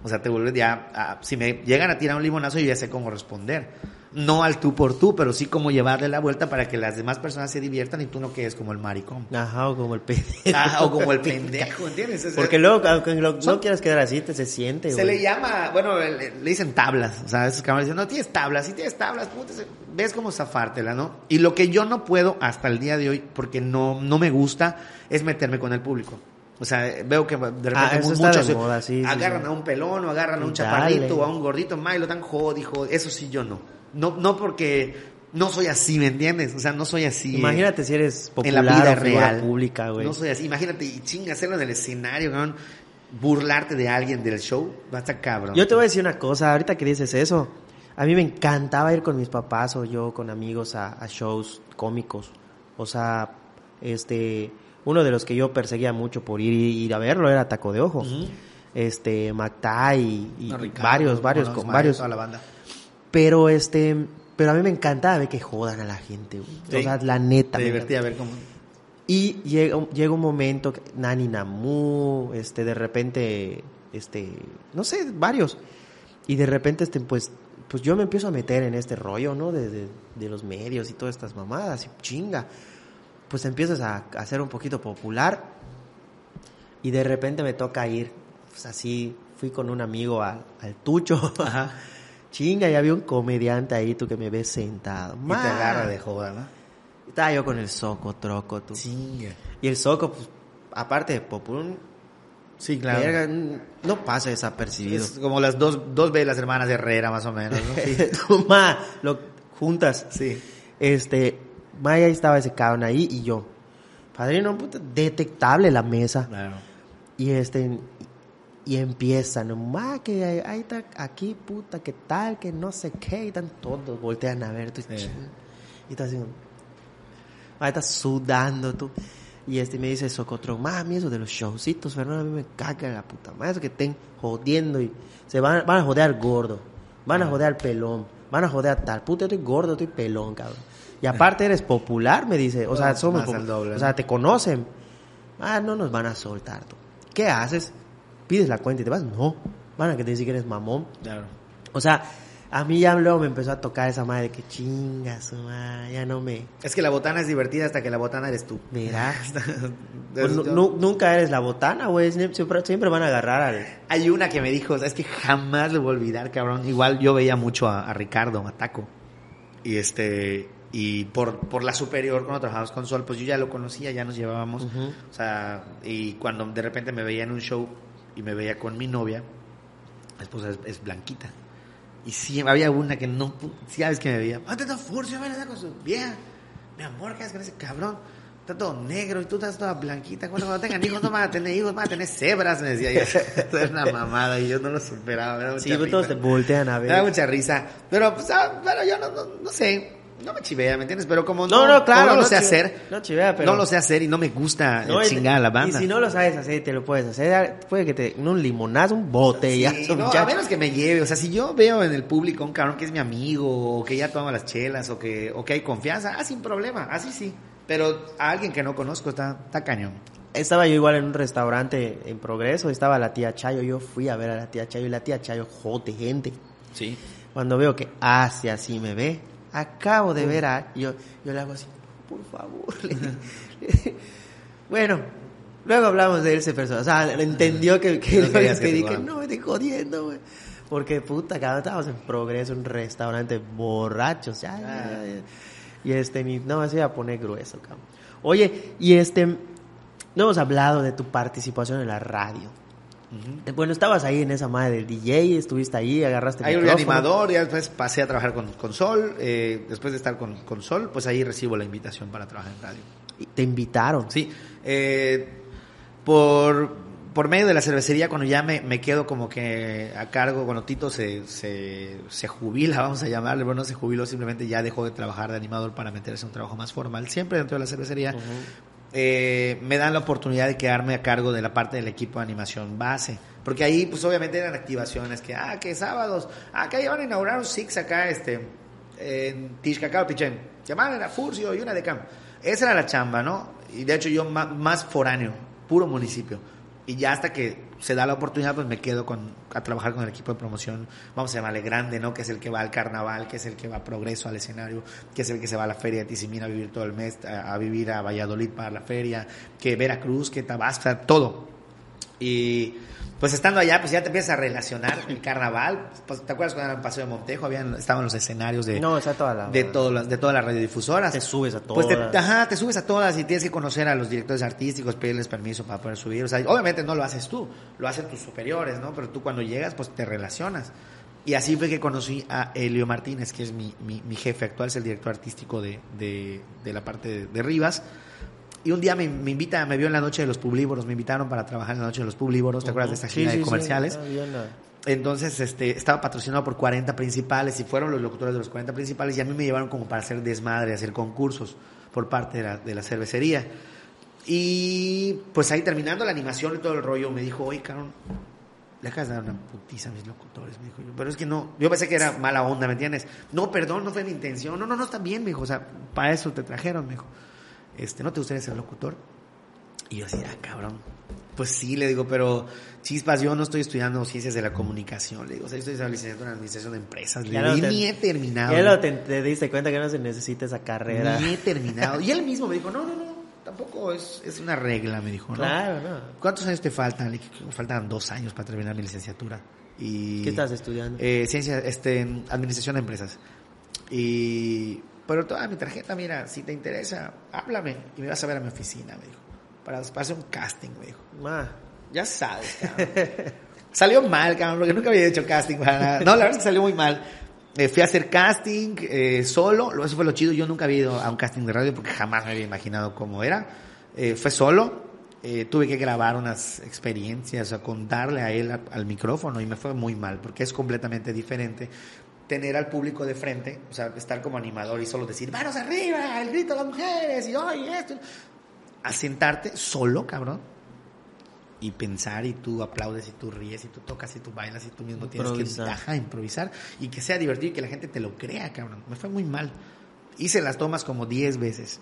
O sea, te vuelve ya, a- si me llegan a tirar un limonazo, yo ya sé cómo responder. No al tú por tú, pero sí cómo llevarle la vuelta para que las demás personas se diviertan y tú no quedes como el maricón. Ajá, o como el pendejo. Ah, o como el pendejo, ¿entiendes? Porque luego, aunque lo- Son- no quieras quedar así, te se siente, Se güey. le llama, bueno, le, le dicen tablas. O sea, esos cabrones dicen, no tienes tablas, si tienes tablas, puta, ves cómo zafártela, ¿no? Y lo que yo no puedo hasta el día de hoy, porque no, no me gusta, es meterme con el público. O sea, veo que de repente Ah, eso mu- está muchos de moda, sí, sí, agarran sí. a un pelón o agarran a un Dale. chaparrito o a un gordito, más y lo dan jodi, jodi. Eso sí yo no. No, no porque no soy así, ¿me entiendes? O sea, no soy así. eh, Imagínate si eres en popular la vida o real. pública, güey. No soy así. Imagínate, y chinga, hacerlo en el escenario, cabrón. Burlarte de alguien del show, va a estar cabrón. Yo te voy a decir una cosa, ahorita que dices eso, a mí me encantaba ir con mis papás o yo con amigos a, a shows cómicos. O sea, este, uno de los que yo perseguía mucho por ir, ir a verlo era Taco de Ojo. Este, Mactay y, y No, Ricardo, varios, varios, con varios. Toda la banda. Pero este, pero a mí me encantaba ver que jodan a la gente, güey. Sí. O sea, la neta. Te me divertía ver cómo. y llega, un- llega un momento, que Nani Namu, este, de repente, este, no sé, varios. Y de repente, este, pues, pues yo me empiezo a meter en este rollo, ¿no? De, de, de los medios y todas estas mamadas, y chinga. Pues empiezas a, a ser un poquito popular. Y de repente me toca ir, pues así, fui con un amigo al, al Tucho. Ajá. Chinga, y había un comediante ahí, tú que me ves sentado. Y te agarra de joda, ¿no? Estaba yo con el soco, troco, tú. Chinga. Y el soco, pues, aparte de populón, Sí, claro. verga, no pasa desapercibido. Es como las dos, dos veces las hermanas de Herrera, más o menos, ¿no? Sí. Tú, ma, lo juntas. sí. Este, ma, ahí estaba ese cabrón ahí y yo. Padrino, puta, detectable la mesa. Claro. Y este, y empiezan, ma, que ahí, está, aquí, puta, que tal, que no sé qué, y están todos, voltean a ver, tú, Sí. y estás así, ahí estás sudando tú. Y este me dice Socotrón, mami, eso de los showcitos, Fernando, a mí me caga la puta madre, eso que estén jodiendo y se van, van a joder al gordo, van a joder al pelón, van a joder a tal, puta, yo estoy gordo, estoy pelón, cabrón. Y aparte eres popular, me dice, o sea, somos, más doble, o sea, te conocen. Ah, no nos van a soltar, tú. ¿Qué haces? ¿Pides la cuenta y te vas? No. Van a que te dicen que eres mamón. Claro. O sea, a mí ya luego me empezó a tocar esa madre de que chingas, madre, ya no me... Es que la botana es divertida hasta que la botana eres tú. Mira. Pues nunca eres la botana, güey. Siempre, siempre van a agarrar al... Hay una que me dijo, es que jamás lo voy a olvidar, cabrón. Igual yo veía mucho a, a Ricardo, a Taco. Y este, y por, por la superior, cuando trabajamos con Sol, pues yo ya lo conocía, ya nos llevábamos. Ujú. O sea, y cuando de repente me veía en un show y me veía con mi novia, la esposa es, es blanquita. Y sí, había una que no, sí, sabes que me veía, ah, da fuerza, ven con su vieja. Mi amor, ¿qué haces con ese cabrón? Está todo negro y tú estás toda blanquita. Cuando, cuando tengan hijos, no van a tener hijos, van a tener cebras, me decía yo. Era una mamada y yo no lo superaba. Sí, todos te risa. voltean a Me da ver. mucha risa. Pero, pues, ah, bueno, yo no, no, no sé. No me chivea, ¿me entiendes? Pero como No, no, no, claro, no lo no sé hacer. no chivea, pero- No lo sé hacer y no me gusta No, chingar a la banda. Y si no lo sabes hacer, te lo puedes hacer. Puede que te... Un limonazo, un botellazo, Sí, no, a menos que me lleve, o sea, si yo veo en el público un cabrón que es mi amigo, o que ya toma las chelas, o que, o que hay confianza, ah, sin problema, así sí. Pero a alguien que no conozco está, está cañón. Estaba yo igual en un restaurante en Progreso, estaba la tía Chayo, yo fui a ver a la tía Chayo y la tía Chayo jode gente. Sí. Cuando veo que hace así me ve, acabo de ver a... Yo, yo le hago así, por favor. le- bueno, luego hablamos de ese personaje. O sea, entendió que, que, No que que jodan. no me estoy jodiendo, güey. Porque puta, cada estábamos en Progreso, un restaurante borrachos. Ya, ya, ya, ya. Y este, mi, no, se iba a poner grueso, cabrón. Oye, y este, no hemos hablado de tu participación en la radio. Bueno, estabas ahí en esa madre del DJ, estuviste ahí, agarraste Ahí un animador, ya después pasé a trabajar con, con Sol. eh, después de estar con, con Sol, pues ahí recibo la invitación para trabajar en radio. Y Te invitaron. Sí, eh, por, por medio de la cervecería, cuando ya me, me quedo como que a cargo, cuando Tito se, se, se jubila, vamos a llamarle, bueno, no se jubiló, simplemente ya dejó de trabajar de animador para meterse en un trabajo más formal, siempre dentro de la cervecería, eh, me dan la oportunidad de quedarme a cargo de la parte del equipo de animación base. Porque ahí, pues obviamente eran activaciones que, ah, que sábados, ah, que van a inaugurar un Six acá, este, en Tishcacao, Pichén. Llamaban a Furcio y una de Cam. Esa era la chamba, ¿no? Y de hecho yo más foráneo, puro municipio. Y ya hasta que se da la oportunidad, pues me quedo con, a trabajar con el equipo de promoción, vamos a llamarle grande, ¿no? Que es el que va al carnaval, que es el que va a progreso al escenario, que es el que se va a la feria de Tizimín a vivir todo el mes, a, a vivir a Valladolid para la feria, que Veracruz, que Tabasco, todo. Y pues estando allá, pues ya te empiezas a relacionar el carnaval. Pues, ¿Te acuerdas cuando era el Paseo de Montejo? Habían, estaban los escenarios de, No, está toda la... de, todas las, de todas las radiodifusoras. Te subes a Pues te, todas. ajá, te subes a todas y tienes que conocer a los directores artísticos, pedirles permiso para poder subir. O sea, obviamente no lo haces tú, lo hacen tus superiores, ¿no? Pero tú cuando llegas, pues te relacionas. Y así fue que conocí a Elio Martínez, que es mi, mi, mi jefe actual, es el director artístico de, de, de la parte de, de Rivas. Y un día me, me invita, me vio en la noche de los publívoros, me invitaron para trabajar en la noche de los publívoros, ¿te acuerdas de esta Sí, gira sí, de sí, comerciales? está bien, ah. Entonces, este, estaba patrocinado por 40 principales y fueron los locutores de los 40 principales y a mí me llevaron como para hacer desmadre, hacer concursos por parte de la, de la cervecería. Y pues ahí terminando la animación y todo el rollo, me dijo, oye, cabrón, le acabas de dar una putiza a mis locutores, me dijo yo. Pero es que no, yo pensé que era mala onda, ¿me entiendes? No, perdón, no fue mi intención. No, no, no, está bien, me dijo. O sea, para eso te trajeron, me dijo. Este, ¿no te gustaría ser locutor? Y yo así, ah, cabrón. Pues sí, le digo, pero chispas, yo no estoy estudiando ciencias de la comunicación. Le digo, o sea, yo estoy estudiando licenciatura en administración de empresas. Le digo, no ni he terminado. Ya lo te, te diste cuenta que no se necesita esa carrera. Ni he terminado. Y él mismo me dijo, no, no, no, tampoco es, es una regla, me dijo, ¿no? Claro, no. ¿Cuántos años te faltan? Le dije, "Me faltan dos años para terminar mi licenciatura. Y, ¿Qué estás estudiando? Eh, ciencia, este, administración de empresas. Y, pero toda mi tarjeta, mira, si te interesa, háblame y me vas a ver a mi oficina, me dijo. Para, para hacer un casting, me dijo. Ma, Ya sabes, cabrón. salió mal, cabrón, porque nunca había hecho casting para nada. No, la verdad es que salió muy mal. Eh, fui a hacer casting eh, solo, lo- eso fue lo chido. Yo nunca había ido a un casting de radio porque jamás me había imaginado cómo era. Eh, fue solo, eh, tuve que grabar unas experiencias, a contarle a él a- al micrófono y me fue muy mal porque es completamente diferente tener al público de frente, o sea, estar como animador y solo decir, manos arriba, el grito de las mujeres y hoy esto. A sentarte solo, cabrón, y pensar y tú aplaudes y tú ríes y tú tocas y tú bailas y tú mismo tienes Improvisar. que ajá, improvisar y que sea divertido y que la gente te lo crea, cabrón. Me fue muy mal. Hice las tomas como 10 veces.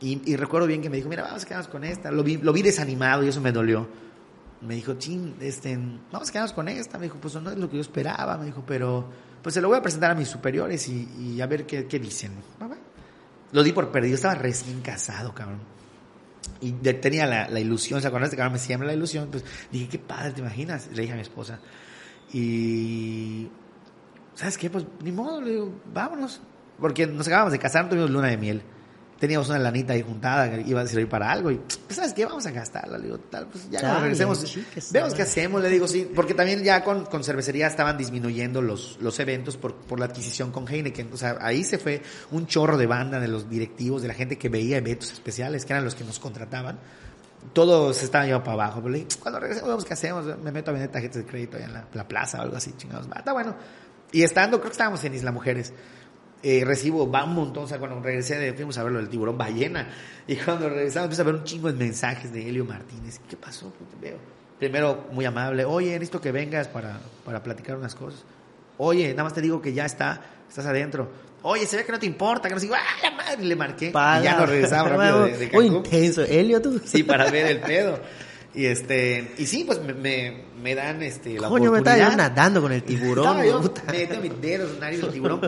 Y, y recuerdo bien que me dijo, mira, vamos a quedarnos con esta. Lo vi, lo vi desanimado y eso me dolió. Me dijo, chin, este, vamos a quedarnos con esta. Me dijo, pues no es lo que yo esperaba. Me dijo, pero pues se lo voy a presentar a mis superiores y, y a ver qué, qué dicen. Lo di por perdido. Estaba recién casado, cabrón y tenía la, la ilusión, ¿se acuerdan? Que ahora me siembra la ilusión, pues dije, qué padre, ¿te imaginas? Le dije a mi esposa. Y, ¿sabes qué? Pues ni modo, le digo, vámonos. Porque nos acabamos de casar, no tuvimos luna de miel. Teníamos una lanita ahí juntada que iba a servir para algo y, pues, ¿sabes qué? Vamos a gastarla. Le digo, tal, pues ya cuando regresemos, sí, que vemos qué hacemos. Le digo, sí, porque también ya con, con cervecería estaban disminuyendo los, los eventos por, por la adquisición con Heineken. O sea, ahí se fue un chorro de banda de los directivos, de la gente que veía eventos especiales, que eran los que nos contrataban. Todos se estaban llevando para abajo. Pero le dije, cuando regresemos, vemos qué hacemos. Me meto a vender tarjetas de crédito allá en la, la plaza o algo así, chingados. Está bueno. Y estando, creo que estábamos en Isla Mujeres. Eh, recibo, va un montón, o sea, cuando regresé, de, fuimos a ver lo del tiburón ballena, y cuando regresamos empiezo a ver un chingo de mensajes de Helio Martínez, ¿qué pasó? Te veo. Primero, muy amable, oye, necesito que vengas para, para platicar unas cosas. Oye, nada más te digo que ya está, estás adentro. Oye, se ve que no te importa, que no sé, ¡ah, la madre! Le marqué, y ya nos regresamos rápido de, de Muy intenso. Elio, tú. Sí, para ver el pedo. Y este, y sí, pues me, me, me dan este la Coño, me estaba oportunidad. nadando con el tiburón. Estaba yo, me meto mis dedos en del tiburón.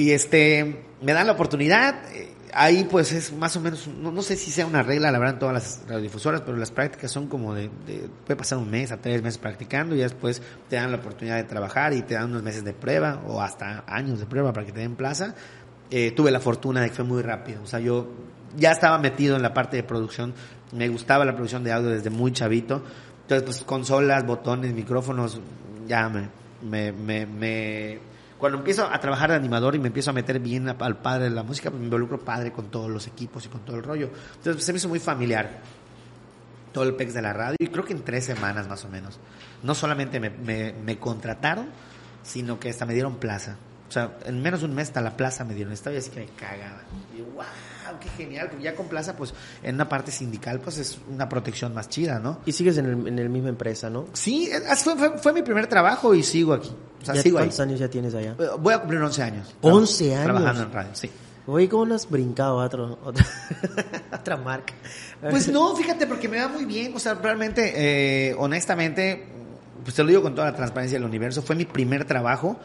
Y este, me dan la oportunidad. eh, Ahí pues es más o menos, no, no sé si sea una regla, la verdad, en todas las radiodifusoras, pero las prácticas son como de, de- puede pasar un mes a tres meses practicando y después te dan la oportunidad de trabajar y te dan unos meses de prueba o hasta años de prueba para que te den plaza. Eh, tuve la fortuna de que fue muy rápido. O sea, yo ya estaba metido en la parte de producción. Me gustaba la producción de audio desde muy chavito. Entonces, pues consolas, botones, micrófonos, ya me, me, me, me- Cuando empiezo a trabajar de animador y me empiezo a meter bien al padre de la música, pues me involucro padre con todos los equipos y con todo el rollo. Entonces, se me hizo muy familiar. todo el PEX de la radio y creo que en tres semanas más o menos. No solamente me, me, me contrataron, sino que hasta me dieron plaza. O sea, en menos de un mes hasta la plaza me dieron. Estaba así que me cagaba. Y wow, qué genial. Porque ya con plaza, pues en una parte sindical, pues es una protección más chida, ¿no? Y sigues en el, en el misma empresa, ¿no? Sí, fue, fue, fue mi primer trabajo y sigo aquí. O sea, ¿Ya sigo ahí. ¿Cuántos años ya tienes allá? Eh, Voy a cumplir 11 años. 11 años. Trabajando en radio, sí. Oye, ¿cómo no has brincado a otro, otra, otra marca? Pues no, fíjate, porque me va muy bien. O sea, realmente, eh, honestamente, pues te lo digo con toda la transparencia del universo, fue mi primer trabajo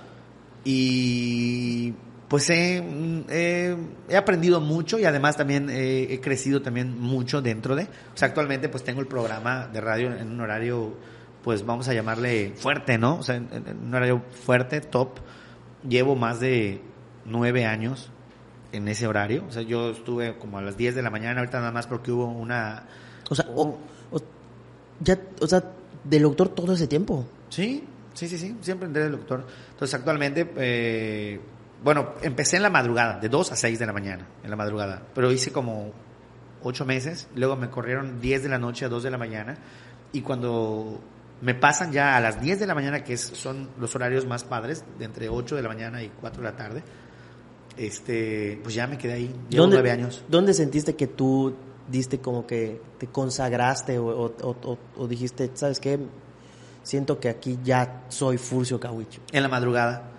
y pues he, he- he aprendido mucho y además también he crecido también mucho dentro de. O sea, actualmente pues tengo el programa de radio en un horario, pues vamos a llamarle fuerte, ¿no? O sea, en, en un horario fuerte, top. Llevo más de nueve años en ese horario. O sea, yo estuve como a las 10 de la mañana, ahorita nada más porque hubo una... O sea, o, o- ya, o sea, del doctor todo ese tiempo. Sí, sí, sí, sí, siempre entré del doctor. Entonces, actualmente, eh, bueno, empecé en la madrugada, de 2 a 6 de la mañana, en la madrugada, pero hice como 8 meses, luego me corrieron 10 de la noche a 2 de la mañana, y cuando me pasan ya a las 10 de la mañana, que es- son los horarios más padres, de entre 8 de la mañana y 4 de la tarde, este, pues ya me quedé ahí, llevo 9 años. ¿Dónde sentiste que tú diste como que te consagraste o, o- o- o- o dijiste, ¿sabes qué? Siento que aquí ya soy Furcio Cahuicho. En la madrugada.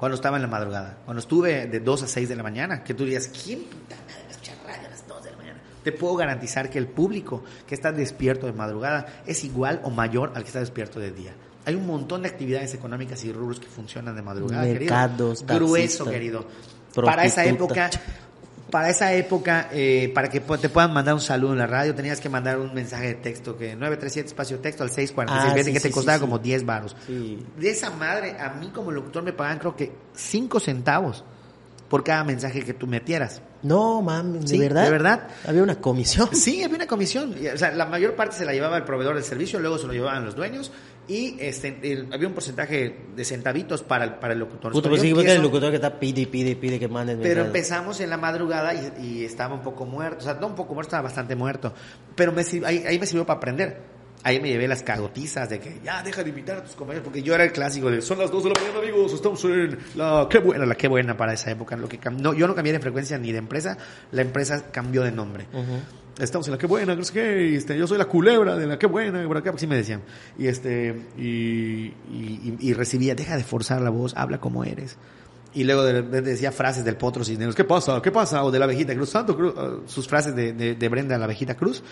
Cuando estaba en la madrugada. Cuando estuve de 2 a 6 de la mañana. Que tú dirías, ¿quién puta madre va a escuchar radio a las 2 de la mañana? Te puedo garantizar que el público que está despierto de madrugada es igual o mayor al que está despierto de día. Hay un montón de actividades económicas y rubros que funcionan de madrugada, Mercados, querido. Grueso, taxistas, querido. Para esa época. Para esa época, eh, para que te puedan mandar un saludo en la radio, tenías que mandar un mensaje de texto que 937 espacio texto al 646, Ah, sí, que te sí, costaba sí, como sí. 10 baros. Sí. De esa madre, a mí como locutor me pagaban creo que 5 centavos por cada mensaje que tú metieras. No, mames, ¿de Sí, verdad? de verdad. Había una comisión. Sí, había una comisión. O sea, la mayor parte se la llevaba el proveedor del servicio, luego se lo llevaban los dueños y este, el- había un porcentaje de centavitos para el, para el locutor. Puto, Pero pues yo sí, porque el empiezo- locutor que está pide y pide y pide que manden. pero mensajes. empezamos en la madrugada y, y estaba un poco muerto. O sea, no un poco muerto, estaba bastante muerto. Pero me, ahí, ahí me sirvió para aprender. Ahí me llevé las cagotizas de que ya deja de invitar a tus compañeros. Porque yo era el clásico de son las 2 de la mañana, amigos. Estamos en la qué buena, la qué buena para esa época. Lo que no, yo no cambié de frecuencia ni de empresa. La empresa cambió de nombre. Estamos en la qué buena, no sé qué, este, yo soy la culebra de la qué buena, por acá, así me decían. Y este, y, y, y- recibía, deja de forzar la voz, habla como eres. Y luego de, de- decía frases del Potro Cisneros, ¿qué pasa? ¿Qué pasa? O de la Abejita Cruz, Santo Cruz, uh, sus frases de, de, de Brenda la Abejita Cruz.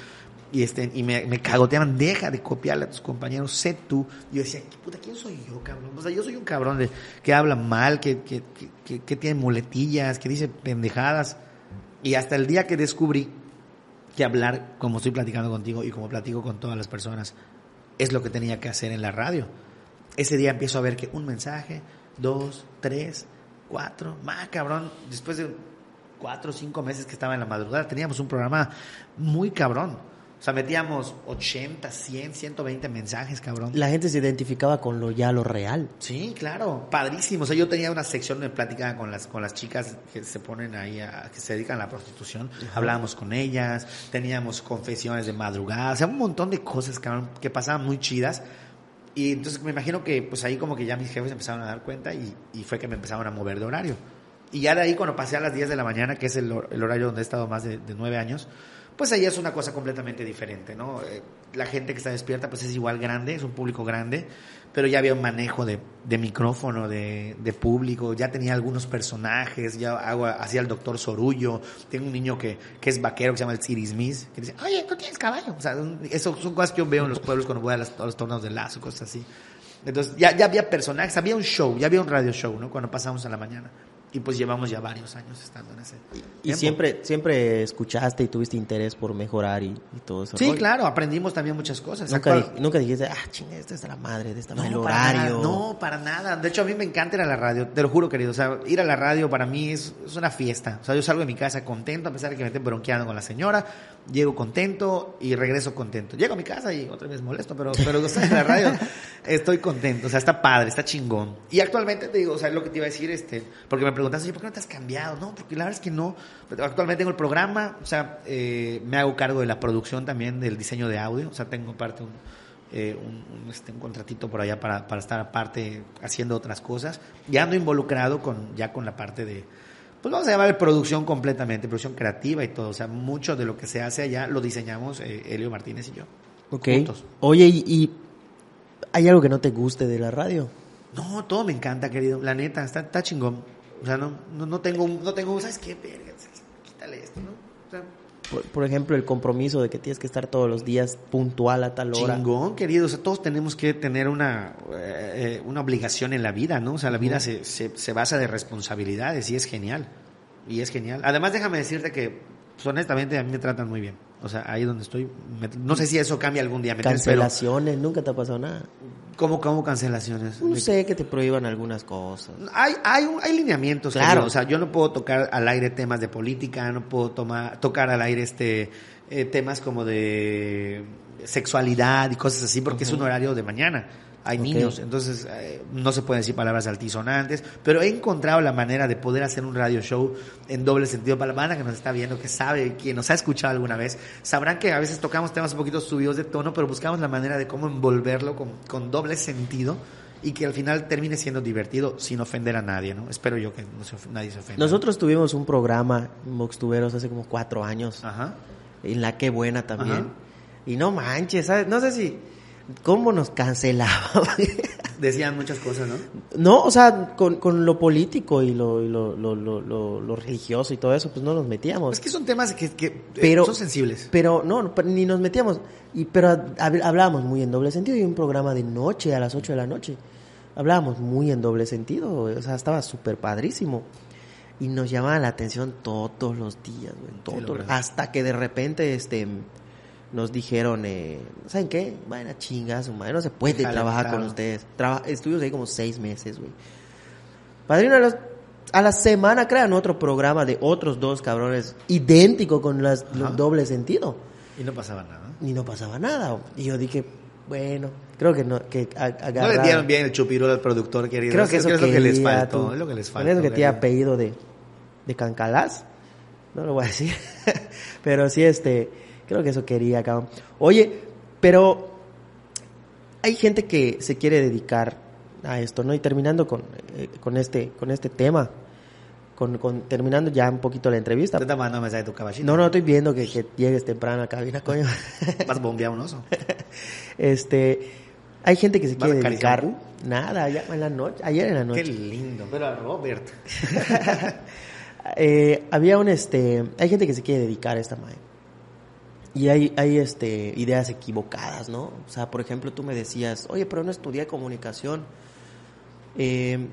Y este, y me, me cagoteaban, deja de copiarle a tus compañeros, sé tú. Y yo decía, puta, ¿quién soy yo, cabrón? O sea, yo soy un cabrón de, que habla mal, que, que, que, que- que tiene muletillas, que dice pendejadas. Y hasta el día que descubrí que hablar como estoy platicando contigo y como platico con todas las personas es lo que tenía que hacer en la radio. Ese día empiezo a ver que un mensaje, dos, tres, cuatro, más cabrón, después de cuatro o cinco meses que estaba en la madrugada, teníamos un programa muy cabrón. O sea, metíamos 80, 100, 120 mensajes, cabrón. La gente se identificaba con lo ya lo real. Sí, claro, padrísimo. O sea, yo tenía una sección de plática con las con las chicas que se ponen ahí a que se dedican a la prostitución. Hablábamos con ellas, teníamos confesiones de madrugada, o sea, un montón de cosas cabrón, que pasaban muy chidas. Y entonces me imagino que pues ahí como que ya mis jefes empezaron a dar cuenta y, y fue que me empezaron a mover de horario. Y ya de ahí cuando pasé a las 10 de la mañana, que es el, el horario donde he estado más de, de 9 años, pues ahí es una cosa completamente diferente, ¿no? Eh, la gente que está despierta pues es igual grande, es un público grande, pero ya había un manejo de, de micrófono, de, de público, ya tenía algunos personajes, ya hago, hacía el doctor Sorullo, tengo un niño que, que es vaquero que se llama el Ciri Smith, que dice, oye, ¿tú tienes caballo? O sea, eso son cosas que yo veo en los pueblos cuando voy a, las- los torneos de lazo, cosas así. Entonces ya, ya había personajes, había un show, ya había un radio show, ¿no? Cuando pasamos a la mañana. Y pues llevamos ya varios años estando en ese. Y tiempo. siempre, siempre escuchaste y tuviste interés por mejorar y, y todo eso. Sí, claro, aprendimos también muchas cosas. Nunca, di- nunca dijiste, ah, chinga, esta es la madre de esta madre, el para nada, horario. no, para nada. De hecho, a mí me encanta ir a la radio, te lo juro, querido. O sea, ir a la radio para mí es, es una fiesta. O sea, yo salgo de mi casa contento, a pesar de que me esté bronqueando con la señora. Llego contento y regreso contento. Llego a mi casa y otra vez molesto, pero, pero en la radio estoy contento. O sea, está padre, está chingón. Y actualmente te digo, o sea, es lo que te iba a decir, este, porque me preguntaste, ¿por qué no te has cambiado? No, porque la verdad es que no. Actualmente tengo el programa, o sea, eh, me hago cargo de la producción también, del diseño de audio, o sea, tengo parte un, eh, un, este, un, contratito por allá para, para estar aparte haciendo otras cosas. Ya ando involucrado con, ya con la parte de pues vamos a llamar producción completamente, producción creativa y todo. O sea, mucho de lo que se hace allá lo diseñamos eh, Elio Martínez y yo. Ok. Oye, ¿y, hay algo que no te guste de la radio? No, todo me encanta, querido. La neta, está, está chingón. O sea, no, no, no tengo, no tengo, ¿sabes qué? Quítale esto, ¿no? Por, ejemplo, el compromiso de que tienes que estar todos los días puntual a tal hora. Chingón, querido. O sea, todos tenemos que tener una, eh, una obligación en la vida, ¿no? O sea, la vida se, se, se, basa de responsabilidades y es genial. Y es genial. Además, déjame decirte que, pues, honestamente, a mí me tratan muy bien. O sea, ahí donde estoy, no sé si eso cambia algún día. Cancelaciones, nunca te ha pasado nada. ¿Cómo, cómo cancelaciones? No sé que te prohíban algunas cosas. Hay, hay, hay lineamientos, claro. O sea, yo no puedo tocar al aire temas de política, no puedo tomar, tocar al aire este eh, temas como de sexualidad y cosas así, porque es un horario de mañana hay niños, entonces eh, no se pueden decir palabras altisonantes, pero he encontrado la manera de poder hacer un radio show en doble sentido para la banda que nos está viendo, que sabe, quien nos ha escuchado alguna vez, sabrán que a veces tocamos temas un poquito subidos de tono, pero buscamos la manera de cómo envolverlo con, con doble sentido y que al final termine siendo divertido sin ofender a nadie, ¿no? Espero yo que no se, nadie se ofenda. Nosotros tuvimos un programa, Moxtuberos, hace como cuatro años, Ajá. en la que buena también. Y no manches, ¿sabes? No sé si cómo nos cancelaban. Decían muchas cosas, ¿no? No, o sea, con, con lo político y lo, lo, lo, lo, religioso y todo eso, pues no nos metíamos. Es que son temas que, que eh, pero, son sensibles. Pero no, ni nos metíamos. Y, pero hablábamos muy en doble sentido y un programa de noche a las 8 de la noche. Hablábamos muy en doble sentido, o sea, estaba súper padrísimo. Y nos llamaba la atención todos los días, güey, todos, hasta que de repente, este nos dijeron, eh, ¿saben qué? Vayan a chingas, su madre, no se puede trabajar con ustedes. Traba estuvimos ahí como seis meses, güey. Padrino, a, a, la semana crean otro programa de otros dos cabrones, idéntico con las, doble sentido. Y no pasaba nada. Y no pasaba nada. Y yo dije, bueno, creo que no, que No le dieron bien el chupirul al productor, querido. Creo que eso es lo que les faltó, es lo que les faltó. Es que tiene apellido de, de Cancalás, no lo voy a decir, pero sí, este Creo que eso quería, cabrón. Oye, pero hay gente que se quiere dedicar a esto, ¿no? Y terminando con, eh, con, este, con este tema, con, con, terminando ya un poquito la entrevista. ¿Te estás mandando mensaje tu caballito? No, no, estoy viendo que, que llegues temprano a la cabina, coño. ¿Vas a bombear un oso? este, hay gente que se quiere dedicar. Nada, ya en la noche, ayer en la noche. Qué lindo, pero a Robert. eh, había un, este, hay gente que se quiere dedicar a esta madre y hay, hay este, ideas equivocadas, ¿no? O sea, por ejemplo, tú me decías, oye, pero no estudié comunicación. Eh,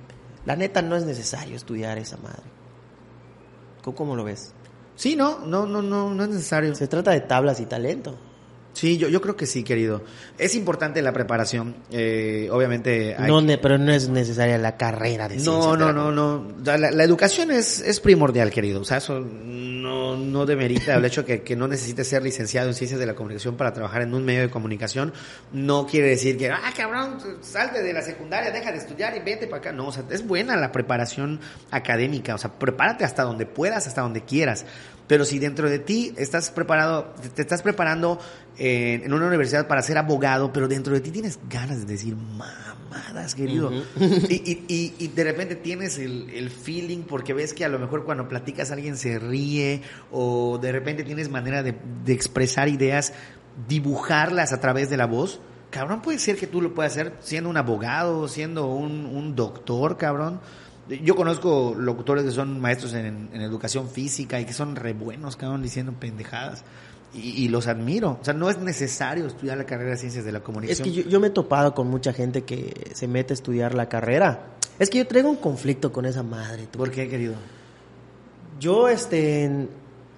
la neta no es necesario estudiar esa madre. ¿Cómo, lo ves? Sí, no, no, no, no, no es necesario. Se trata de tablas y talento. Sí, yo, yo creo que sí, querido. Es importante la preparación. Eh, obviamente. No, pero no es necesaria la carrera de No, no, no, no. La, la, educación es, es primordial, querido. O sea, eso no, no demerita el hecho que, que no necesites ser licenciado en ciencias de la comunicación para trabajar en un medio de comunicación. No quiere decir que, ah, cabrón, salte de la secundaria, deja de estudiar y vete para acá. No, o sea, es buena la preparación académica. O sea, prepárate hasta donde puedas, hasta donde quieras. Pero si dentro de ti estás preparado, te estás preparando en una universidad para ser abogado, pero dentro de ti tienes ganas de decir mamadas, querido. y, y, de repente tienes el, feeling porque ves que a lo mejor cuando platicas alguien se ríe o de repente tienes manera de, expresar ideas, dibujarlas a través de la voz. Cabrón, puede ser que tú lo puedas hacer siendo un abogado, siendo un, un doctor, cabrón. Yo conozco locutores que son maestros en, en, educación física y que son re buenos, cabrón, diciendo pendejadas y, los admiro. O sea, no es necesario estudiar la carrera de ciencias de la comunicación. Es que yo, me he topado con mucha gente que se mete a estudiar la carrera. Es que yo traigo un conflicto con esa madre. ¿Por qué, querido? Yo, este,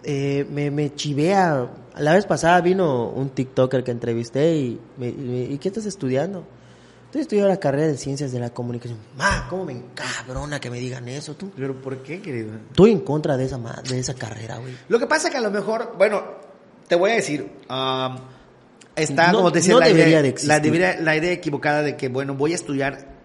eh, me, me chivea. La vez pasada vino un TikToker que entrevisté y me, ¿y qué estás estudiando? Estoy estudiando la carrera de ciencias de la comunicación. Ma, ¿cómo me encabrona que me digan eso tú? ¿Pero por qué, querido? Estoy en contra de esa, de esa carrera, güey. Lo que pasa que a lo mejor, bueno, te voy a decir, um, está, No- como decía, no la, debería idea, de la, la idea equivocada de que, bueno, voy a estudiar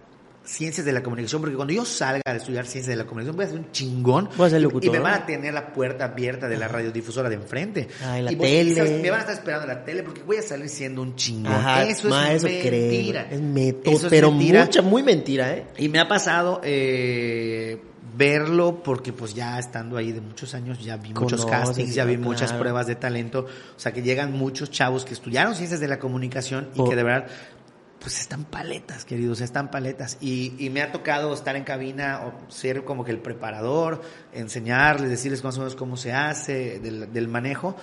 ciencias de la comunicación, porque cuando yo salga de estudiar ciencias de la comunicación voy a ser un chingón Voy a ser y- y, locutor. me van a tener la puerta abierta de la radiodifusora de enfrente. Ah, en la y tele. ¿sabes? Me van a estar esperando en la tele porque voy a salir siendo un chingón. Ajá, eso ma, es eso creo, mentira. Es meto, Eso es pero mentira. mucha, muy mentira, ¿eh? Y me ha pasado eh, verlo porque pues ya estando ahí de muchos años ya vi muchos castings, ya vi claro. muchas pruebas de talento, o sea que llegan muchos chavos que estudiaron ciencias de la comunicación y Oh. que de verdad pues están paletas, queridos, están paletas. Y, y me ha tocado estar en cabina o ser como que el preparador, enseñarles, decirles más o menos cómo se hace, del, del manejo.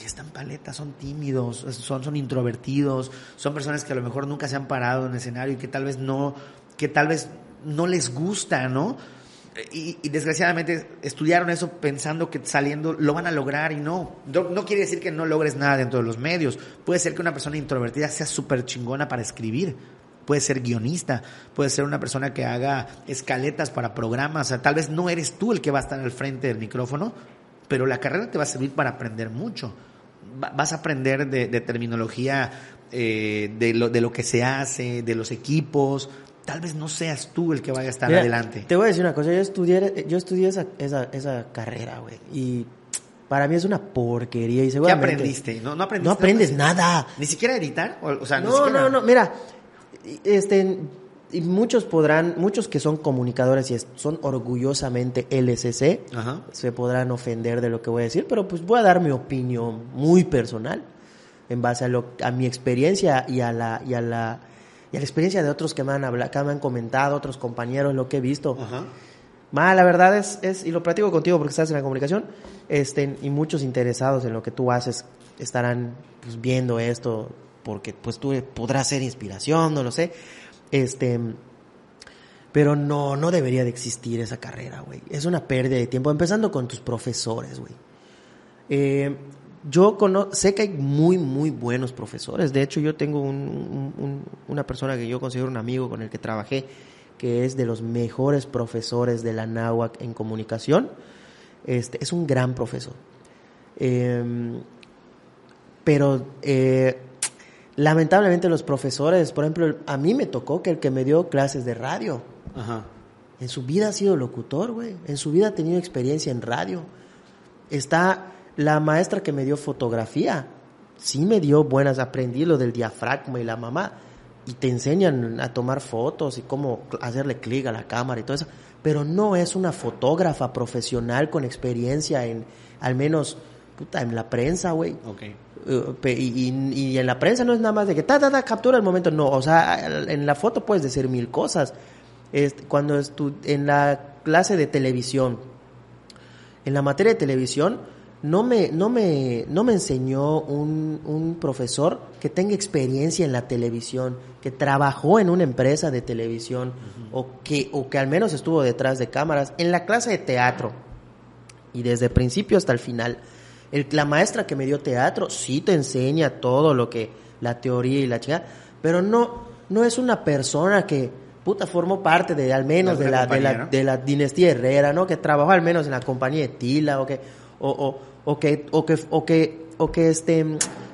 Y están paletas, son tímidos, son, son introvertidos, son personas que a lo mejor nunca se han parado en escenario y que tal vez no, que tal vez no les gusta, ¿no? Y, y desgraciadamente estudiaron eso pensando que saliendo lo van a lograr y no. no. quiere decir que no logres nada dentro de los medios. Puede ser que una persona introvertida sea súper chingona para escribir. Puede ser guionista, puede ser una persona que haga escaletas para programas. O sea, tal vez no eres tú el que va a estar al frente del micrófono, pero la carrera te va a servir para aprender mucho. Va- Vas a aprender de, de terminología, eh, de, lo, de lo que se hace, de los equipos. Tal vez no seas tú el que vaya a estar Mira, adelante. Te voy a decir una cosa, yo estudié, yo estudié esa, esa, esa carrera, güey, y para mí es una porquería y ¿Qué seguramente... aprendiste? ¿No, no aprendiste No aprendes nada. ¿Ni siquiera editar? O, o sea, ni No, siquiera- no, no, mira, este, y muchos podrán, muchos que son comunicadores y son orgullosamente LSC, Ajá. se podrán ofender de lo que voy a decir, pero pues voy a dar mi opinión muy personal en base a, lo, a mi experiencia y a la y a la y a la experiencia de otros que me han hablado, que me han comentado, otros compañeros, lo que he visto. Ajá. Ma, la verdad es, es, y lo platico contigo porque estás en la comunicación, este, y muchos interesados en lo que tú haces estarán pues, viendo esto, porque pues tú podrás ser inspiración, no lo sé. Este, pero no, no debería de existir esa carrera, güey. Es una pérdida de tiempo, empezando con tus profesores, güey. Eh, yo cono- sé que hay muy, muy buenos profesores. De hecho, yo tengo un- un- un- una persona que yo considero un amigo con el que trabajé, que es de los mejores profesores de la náhuac en comunicación. Este, es un gran profesor. Eh, pero eh, lamentablemente los profesores, por ejemplo, a mí me tocó que el que me dio clases de radio, Ajá. en su vida ha sido locutor, güey. En su vida ha tenido experiencia en radio. Está la maestra que me dio fotografía. Sí me dio buenas, aprendí lo del diafragma y la mamá. Y te enseñan a tomar fotos y cómo hacerle clic a la cámara y todo eso. Pero no es una fotógrafa profesional con experiencia en, al menos, puta, en la prensa, güey. Ok. Pe- y, y- y en la prensa no es nada más de que ta, ta, ta, captura el momento. No, o sea, en la foto puedes decir mil cosas. Cuando en la clase de televisión, en la materia de televisión, no me, no me, no me enseñó un, un profesor que tenga experiencia en la televisión, que trabajó en una empresa de televisión, o, que, o que al menos estuvo detrás de cámaras. En la clase de teatro, y desde el principio hasta el final. El- la maestra que me dio teatro sí te enseña todo lo que, la teoría y la chica, pero no, no es una persona que, puta, formó parte de, al menos, De la, de la, de la dinastía Herrera, ¿no? Que trabajó al menos en la compañía de Tila, o que, o, o, o que, o que, o que, o que este,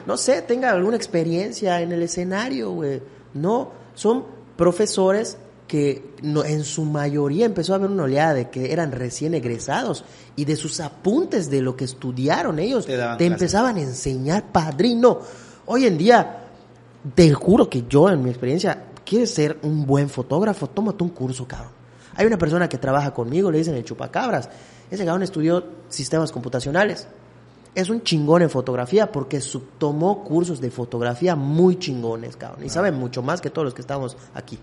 no sé, tenga alguna experiencia en el escenario, güey. No, son profesores que no, en su mayoría empezó a haber una oleada de que eran recién egresados y de sus apuntes de lo que estudiaron ellos Te te, empezaban a enseñar padrino. Hoy en día, te juro que yo en mi experiencia, quieres ser un buen fotógrafo, tómate un curso, cabrón. Hay una persona que trabaja conmigo, le dicen el chupacabras. Ese cabrón estudió sistemas computacionales. Es un chingón en fotografía porque tomó cursos de fotografía muy chingones, cabrón. Y sabe mucho más que todos los que estamos aquí.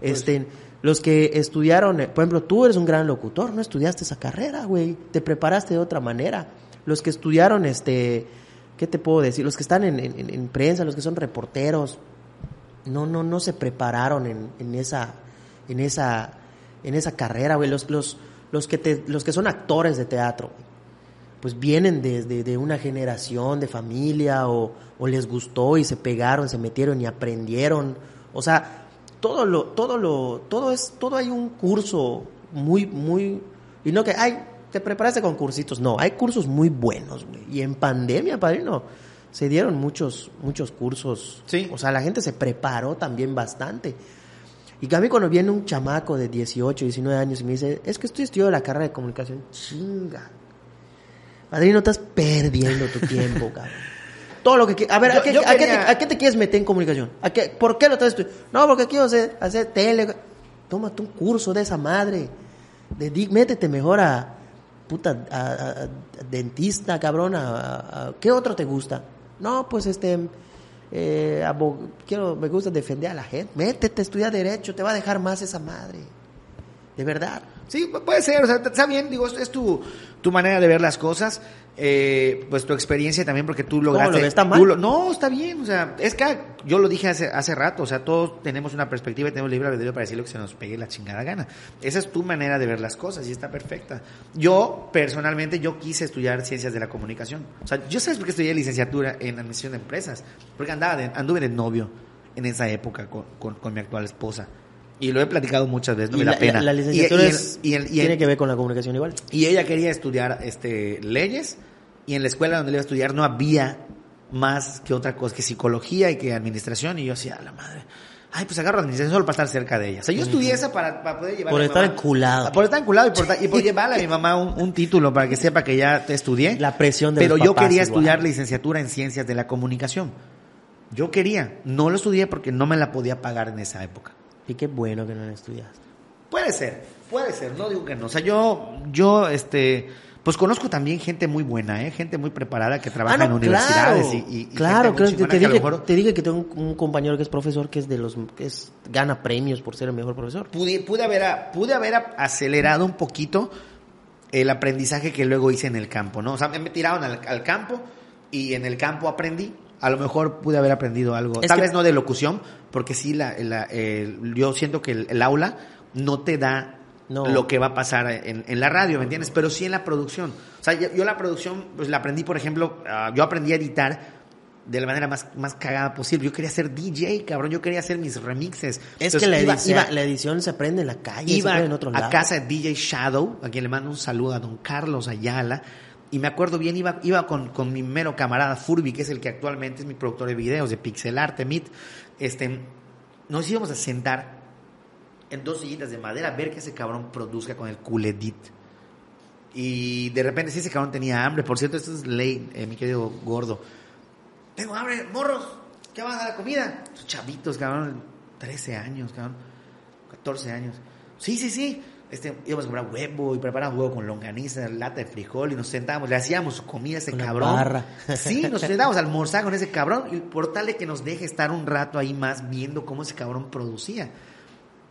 Este, los que estudiaron, eh, por ejemplo, tú eres un gran locutor, no estudiaste esa carrera, güey. Te preparaste de otra manera. Los que estudiaron, este, ¿qué te puedo decir? Los que están en, en- en prensa, los que son reporteros, no, no, no se prepararon en, en esa, en esa, en esa carrera, güey. Los, los, los que te, los que son actores de teatro, pues vienen desde de, una generación de familia o, o les gustó y se pegaron, se metieron y aprendieron. O sea, todo lo, todo lo, todo es, todo hay un curso muy, muy, y no que, ay, te preparaste con cursitos. No, hay cursos muy buenos, güey. Y en pandemia, padrino, se dieron muchos, muchos cursos. Sí. O sea, la gente se preparó también bastante. Y que a mí cuando viene un chamaco de 18, 19 años y me dice, es que estoy estudiando la carrera de comunicación, chinga. Padrino, estás perdiendo tu tiempo, cabrón. Todo lo que A ver, ¿a, qué, a qué te, a qué te quieres meter en comunicación? ¿A qué, ¿Por qué lo estás estudiando? No, porque quiero hacer, hacer tele. Tómate un curso de esa madre. Dedi- métete mejor a puta a, a- a dentista, cabrón. ¿Qué otro te gusta? No, pues este eh, quiero me gusta defender a la gente. Métete, estudia derecho, te va a dejar más esa madre. De verdad. Sí, pu- puede ser, o sea, está bien, digo, es tu, tu manera de ver las cosas, eh, pues tu experiencia también, porque tú lograste... lo ves? ¿Está tú mal? lo- no, está bien, o sea, es que yo lo dije hace, hace rato, o sea, todos tenemos una perspectiva y tenemos libre albedrío para decir lo que se nos pegue la chingada gana. Esa es tu manera de ver las cosas y está perfecta. Yo, personalmente, yo quise estudiar ciencias de la comunicación. O sea, yo sabes por qué estudié licenciatura en administración de empresas, porque andaba de, anduve de novio en esa época con, con- con mi actual esposa. Y lo he platicado muchas veces, no Y me la, da pena. la- licenciatura y es- y el- y el- tiene que ver con la comunicación igual. y ella quería estudiar este, leyes y en la escuela donde le iba a estudiar no había más que otra cosa que psicología y que administración y yo decía, a la madre, ay, pues agarro administración solo para estar cerca de ella. O sea, yo estudié esa para, para poder llevar Por a mi estar mamá- enculado. Por estar enculado y por, y por llevarle a mi mamá un, un título para que sepa que ya te estudié. La presión de Pero los yo papás quería igual. estudiar licenciatura en ciencias de la comunicación. Yo quería, no lo estudié porque no me la podía pagar en esa época. Y qué bueno que no la estudiaste. Puede ser, puede ser, no digo que no. O sea, yo, yo, este, pues conozco también gente muy buena, ¿eh? gente muy preparada que trabaja en universidades y, y- y claro, creo te, lo dije, mejor te dije que tengo un, un compañero que es profesor que es de los que es gana premios por ser el mejor profesor. pude, pude haber, pude haber acelerado un poquito el aprendizaje que luego hice en el campo, ¿no? O sea, me me tiraron al, al campo y en el campo aprendí. A lo mejor pude haber aprendido algo, Es tal que- vez no de locución, porque sí, la, la- el- yo siento que el, el aula no te da No. lo que va a pasar en, en la radio, ¿me entiendes? Pero sí en la producción. O sea, yo, yo la producción, pues la aprendí, por ejemplo, ah, yo aprendí a editar de la manera más, más cagada posible. Yo quería ser DJ, cabrón, yo quería hacer mis remixes. Es Entonces, que la iba- edición, iba- la edición se aprende en la calle, se iba aprende en otros a casa de DJ Shadow, a quien le mando un saludo a don Carlos Ayala, y me acuerdo bien, iba, iba con, con mi mero camarada Furby, que es el que actualmente es mi productor de videos, de Pixel Art, Meet, este, nos íbamos a sentar en dos sillitas de madera a ver que ese cabrón produzca con el culedit. Y de repente, si ese cabrón tenía hambre, por cierto, esto es ley, eh, mi querido gordo. Tengo hambre, morros, ¿qué van a dar la comida? Chavitos, cabrón, 13 años, cabrón, 14 años. Sí, sí, sí. Este, íbamos a comprar huevo y preparábamos huevo con longaniza, lata de frijol y nos sentábamos, le hacíamos comida a ese cabrón. barra. Sí, nos sentábamos a almorzar con ese cabrón y por tal de que nos deje estar un rato ahí más viendo cómo ese cabrón producía.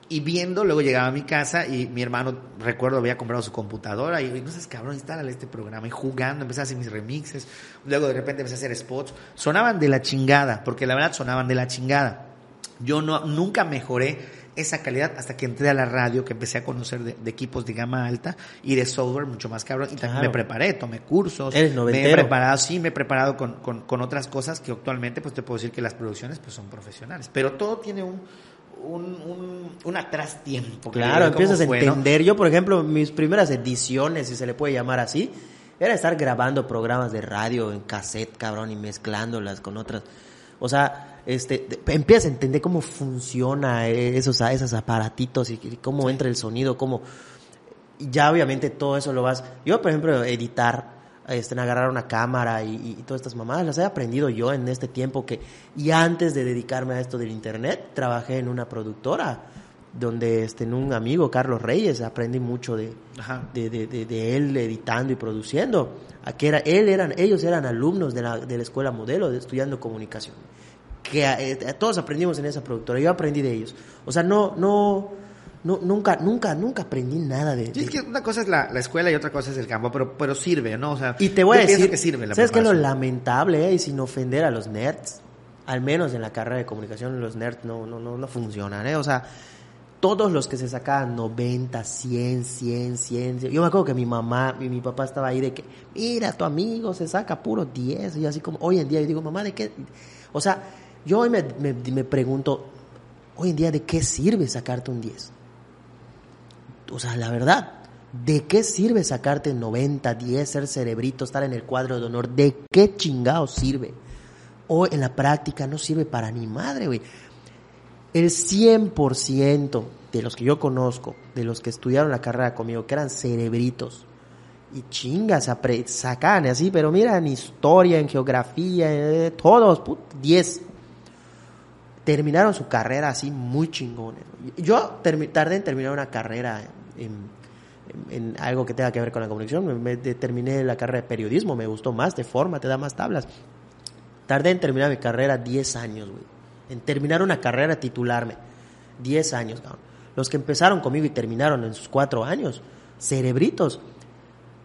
Y viendo, luego llegaba a mi casa y mi hermano, recuerdo, había comprado su computadora y, no seas cabrón, instálale este programa. Y jugando, empecé a hacer mis remixes. Luego de repente empecé a hacer spots. Sonaban de la chingada, porque la verdad sonaban de la chingada. Yo no, nunca mejoré esa calidad hasta que entré a la radio, que empecé a conocer de, de equipos de gama alta y de software mucho más cabrón. Y también Claro. me preparé, tomé cursos. Eres me he preparado, sí, me he preparado con, con, con otras cosas que actualmente pues te puedo decir que las producciones pues son profesionales. Pero todo tiene un, un, un, un atrás tiempo. Claro, digo, ¿cómo empiezas a no? entender. Yo, por ejemplo, mis primeras ediciones, si se le puede llamar así, era estar grabando programas de radio en cassette, cabrón, y mezclándolas con otras. O sea, este, te- empiezas a entender cómo funciona esos, esos aparatitos y, y cómo entra el sonido, cómo... ya obviamente todo eso lo vas... Yo, por ejemplo, editar, este, en agarrar una cámara y, y- y todas estas mamadas, las he aprendido yo en este tiempo que... Y antes de dedicarme a esto del internet, trabajé en una productora donde este, en un amigo, Carlos Reyes, aprendí mucho de, de, de, de- él editando y produciendo. A que era, él eran, ellos eran alumnos de la, de la escuela modelo, de, estudiando comunicación. Que eh, todos aprendimos en esa productora, yo aprendí de ellos. O sea, no, no, no nunca, nunca, nunca aprendí nada de... Sí, es de- que una cosa es la, la escuela y otra cosa es el campo, pero, pero sirve, ¿no? O sea, Y te voy a decir, que sirve la ¿sabes qué lo lamentable, eh? Y sin ofender a los nerds, al menos en la carrera de comunicación, los nerds no, no, no, no funcionan, ¿eh? O sea, todos los que se sacaban 90, 100, 100, 100, yo me acuerdo que mi mamá y mi papá estaba ahí de que, mira, tu amigo se saca puro 10, y así como, hoy en día yo digo, mamá, ¿de qué? O sea, yo hoy me, me, me pregunto, hoy en día, ¿de qué sirve sacarte un 10? O sea, la verdad, ¿De qué sirve sacarte 90, 10, ser cerebrito, estar en el cuadro de honor? ¿De qué chingado sirve? O en la práctica no sirve para ni madre, güey. El 100% de los que yo conozco, de los que estudiaron la carrera conmigo, que eran cerebritos, y chingas, sacan así, pero mira, en historia, en geografía, eh, todos, 10. Terminaron su carrera así muy chingones. Yo tardé en terminar una carrera en, algo que tenga que ver con la comunicación. Me, terminé la carrera de periodismo, me gustó más, de forma, te da más tablas. Tardé en terminar mi carrera 10 años, güey. En terminar una carrera, titularme. 10 años, cabrón. Los que empezaron conmigo y terminaron en sus 4 años, cerebritos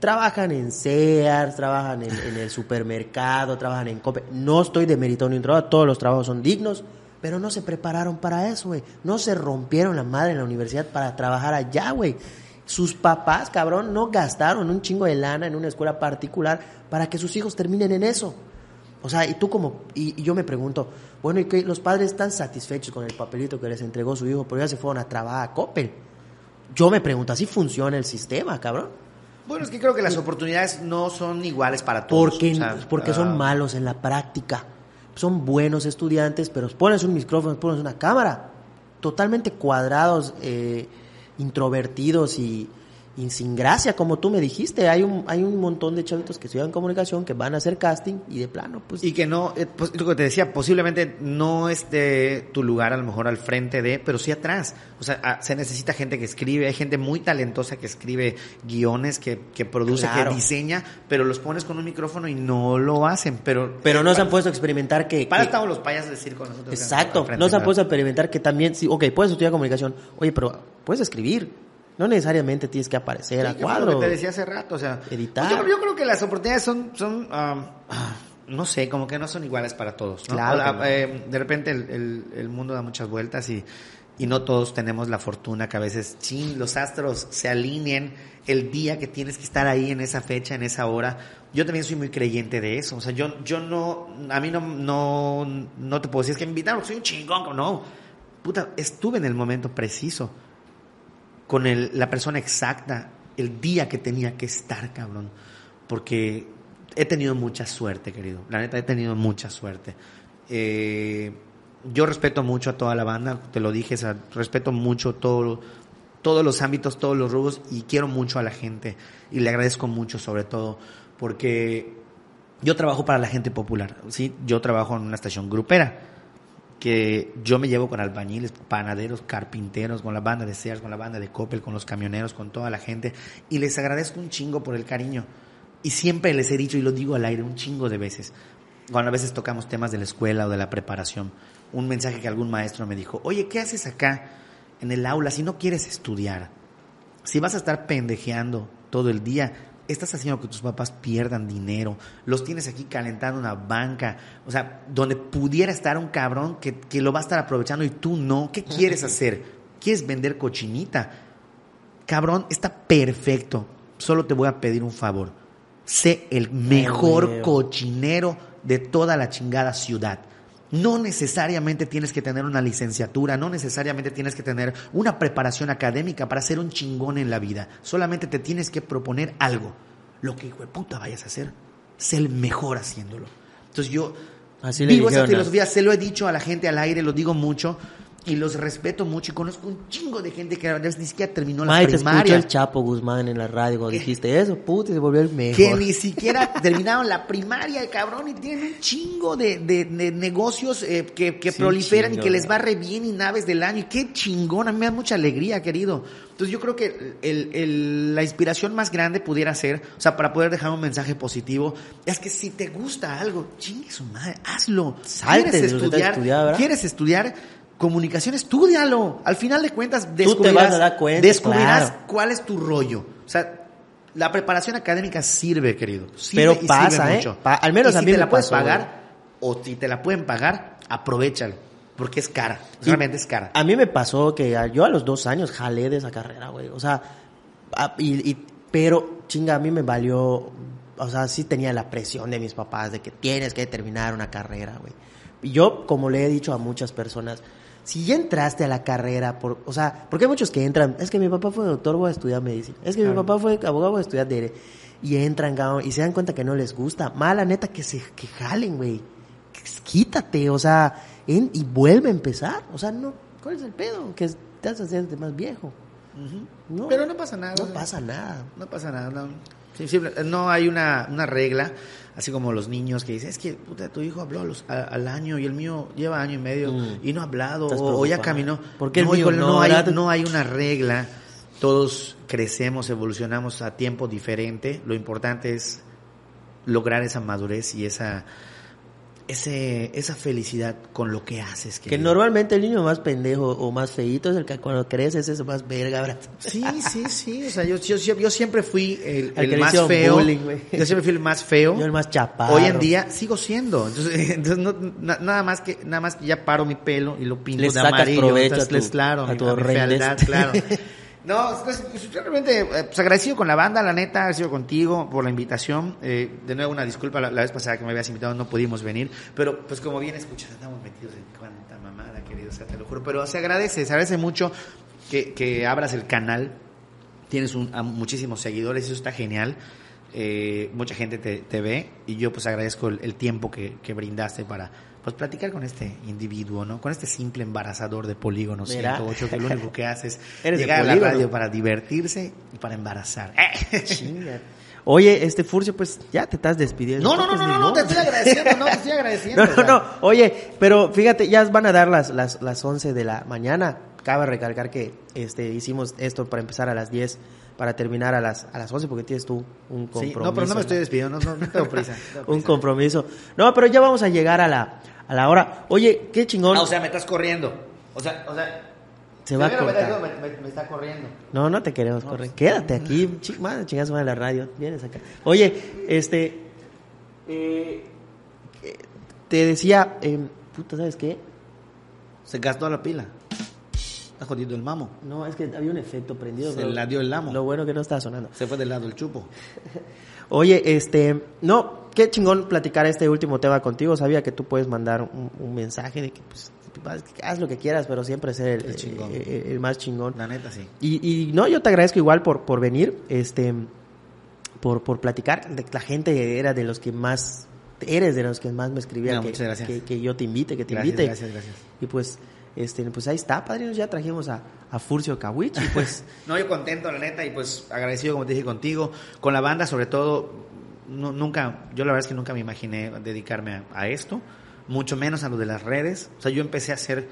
trabajan en Sears, trabajan en, el supermercado, trabajan en Cope. No estoy demeritando un trabajo, todos los trabajos son dignos, pero no se prepararon para eso, güey. No se rompieron la madre en la universidad para trabajar allá, güey. Sus papás, cabrón, no gastaron un chingo de lana en una escuela particular para que sus hijos terminen en eso. O sea, y tú como, y, yo me pregunto, bueno, ¿y que los padres están satisfechos con el papelito que les entregó su hijo, pero ya se fueron a trabajar a Coppel? Yo me pregunto, ¿así funciona el sistema, cabrón? Bueno, es que creo que las oportunidades no son iguales para todos. Porque, porque son ah. malos en la práctica. Son buenos estudiantes, pero pones un micrófono, pones una cámara. Totalmente cuadrados, eh, introvertidos y, y sin gracia, como tú me dijiste. Hay un, hay un montón de chavitos que estudian comunicación que van a hacer casting y de plano, pues. Y que no, eh, pues, lo que te decía, posiblemente no esté tu lugar a lo mejor al frente de, pero sí atrás. O sea, ah, se necesita gente que escribe, hay gente muy talentosa que escribe guiones, que, que produce, que diseña, pero los pones con un micrófono y no lo hacen. Pero, pero no se han puesto a experimentar que. Para estamos los payasos decir con nosotros. Exacto, no se han puesto a experimentar que también, sí, ok, puedes estudiar comunicación, oye, pero puedes escribir no necesariamente tienes que aparecer a cuadro. Lo que te decía hace rato, o sea, editar. Yo, creo que las oportunidades son, son um, no sé, como que no son iguales para todos. Claro. Eh, de repente el, el, mundo da muchas vueltas y, y no todos tenemos la fortuna que a veces, chin, los astros se alineen el día que tienes que estar ahí en esa fecha, en esa hora. Yo también soy muy creyente de eso. O sea, yo, yo no, a mí no, no, no te puedo decir, es que me invitaron, soy un chingón. No, puta, estuve en el momento preciso con el, la persona exacta, el día que tenía que estar, cabrón. Porque he tenido mucha suerte, querido. La neta, he tenido mucha suerte. Eh, yo respeto mucho a toda la banda, te lo dije, respeto mucho todo, todos los ámbitos, todos los rubros y quiero mucho a la gente y le agradezco mucho sobre todo porque yo trabajo para la gente popular, ¿sí? Yo trabajo en una estación grupera que yo me llevo con albañiles, panaderos, carpinteros, con la banda de Sears, con la banda de Coppel, con los camioneros, con toda la gente, y les agradezco un chingo por el cariño. Y siempre les he dicho, y lo digo al aire un chingo de veces, cuando a veces tocamos temas de la escuela o de la preparación, un mensaje que algún maestro me dijo, oye, ¿qué haces acá en el aula si no quieres estudiar? Si vas a estar pendejeando todo el día, estás haciendo que tus papás pierdan dinero, los tienes aquí calentando una banca, o sea, donde pudiera estar un cabrón que, que lo va a estar aprovechando y tú no. ¿Qué quieres hacer? ¿Quieres vender cochinita? Cabrón, está perfecto. Solo te voy a pedir un favor. Sé el mejor cochinero de toda la chingada ciudad. No necesariamente tienes que tener una licenciatura, no necesariamente tienes que tener una preparación académica para ser un chingón en la vida. Solamente te tienes que proponer algo. Lo que hijo de puta vayas a hacer, sé el mejor haciéndolo. Entonces yo Así vivo esa filosofía, se lo he dicho a la gente al aire, lo digo mucho y los respeto mucho y conozco un chingo de gente que a veces ni siquiera terminó la primaria. el Chapo Guzmán en la radio cuando dijiste eso, puta, se volvió el mejor. Que ni siquiera terminaron la primaria, cabrón, y tienen un chingo de, de, negocios eh, que, que proliferan y que les va re bien y naves del año. Y qué chingón, a mí me da mucha alegría, querido. Entonces yo creo que el, el, la inspiración más grande pudiera ser, o sea, para poder dejar un mensaje positivo, es que si te gusta algo, chingue su madre, hazlo. Salte ¿Quieres estudiar? ¿Quieres estudiar? Comunicación, estudialo. Al final de cuentas, descubrirás, descubrirás cuál es tu rollo. O sea, la preparación académica sirve, querido. Pero pasa, ¿eh? al menos a mí te la puedes pagar o si te la pueden pagar, aprovechalo. Porque es cara. Realmente es cara. A mí me pasó que yo a los dos años jalé de esa carrera, güey. O sea, y, pero chinga, a mí me valió. O sea, sí tenía la presión de mis papás de que tienes que terminar una carrera, güey. Y yo, como le he dicho a muchas personas, si ya entraste a la carrera, por, o sea, porque hay muchos que entran, es que mi papá fue doctor, voy a estudiar medicina, es que mi papá fue abogado, voy a estudiar derecho, y entran, cabrón, y se dan cuenta que no les gusta, mala neta que se que jalen, güey, quítate, o sea, en- y vuelve a empezar, o sea, no, ¿cuál es el pedo? Que te haces más viejo. No, Pero no pasa nada. no pasa nada. No pasa nada, no. Sí, simple- no hay una, una regla, así como los niños que dicen, es que puta, tu hijo habló a los- a- al año y el mío lleva año y medio Mm. y no ha hablado o, o ya caminó. ¿Por qué el no, hay, no hay una regla, todos crecemos, evolucionamos a tiempo diferente, lo importante es lograr esa madurez y esa, ese, esa felicidad con lo que haces. Que normalmente el niño más pendejo o más feíto es el que cuando creces es más verga, ¿verdad? Sí, sí, sí. O sea, yo, yo, yo siempre fui el, más feo. bullying, yo siempre fui el más feo. Yo el más chaparro. Hoy en día sigo siendo. Entonces, entonces no- na- nada más que nada más que ya paro mi pelo y lo pinto Le de sacas amarillo. provecho Entonces, a tu- les- claro, a tu mi fealdad, claro. No, pues, pues, realmente eh, pues, agradecido con la banda, la neta, agradecido contigo por la invitación. Eh, de nuevo, una disculpa, la, vez pasada que me habías invitado no pudimos venir, pero pues como bien escuchas, estamos metidos en cuánta mamada, querido, o sea, te lo juro. Pero se agradece, se agradece mucho que, que abras el canal, tienes un, muchísimos seguidores, eso está genial. Eh, mucha gente te, te ve y yo pues agradezco el, el tiempo que, que brindaste para pues platicar con este individuo, ¿no? Con este simple embarazador de polígono Mira. 108 que lo único que hace es Eres llegar a la radio para divertirse y para embarazar. Chinga. Oye, este Furcio, pues ya te estás despidiendo. No, no, no, no, ni no, te estoy agradeciendo, no, te estoy agradeciendo. No, no, no. Oye, pero fíjate, ya van a dar las, las, las 11 de la mañana. Cabe recalcar que este hicimos esto para empezar a las 10, para terminar a las, a las 11, porque tienes tú un compromiso. Sí, no, pero no me estoy despidiendo, no, no, no tengo prisa. no Un prisa. compromiso. No, pero ya vamos a llegar a la, a la hora. Oye, qué chingón. Ah, o sea, me estás corriendo. O sea, o sea, Se va a cortar. me- me- me está corriendo. No, no te queremos correr. Quédate aquí, chi- madre, chingas de la radio. Vienes acá. Oye, este. eh, eh, te decía, eh, puta, ¿sabes qué? Se gastó la pila. Está jodido el mamo. No, es que había un efecto prendido. Se la dio el amo. Lo bueno que no estaba sonando. Se fue del lado el chupo. Oye, este, no, qué chingón platicar este último tema contigo. Sabía que tú puedes mandar un, un mensaje de que, pues, haz lo que quieras, pero siempre ser el, El chingón. el- el más chingón. La neta, sí. Y, y no, yo te agradezco igual por, por venir, este, por, por platicar. La gente era de los que más, eres de los que más me escribían No, que, muchas gracias. que, que yo te invite, que te Gracias, invite. gracias, gracias. Y pues, este, pues ahí está, padrinos, ya trajimos a, a Furcio Kawich y pues, No, yo contento, la neta, y pues agradecido, como te dije, contigo, con la banda, sobre todo, no- nunca, yo la verdad es que nunca me imaginé dedicarme a, esto, mucho menos a lo de las redes. O sea, yo empecé a hacer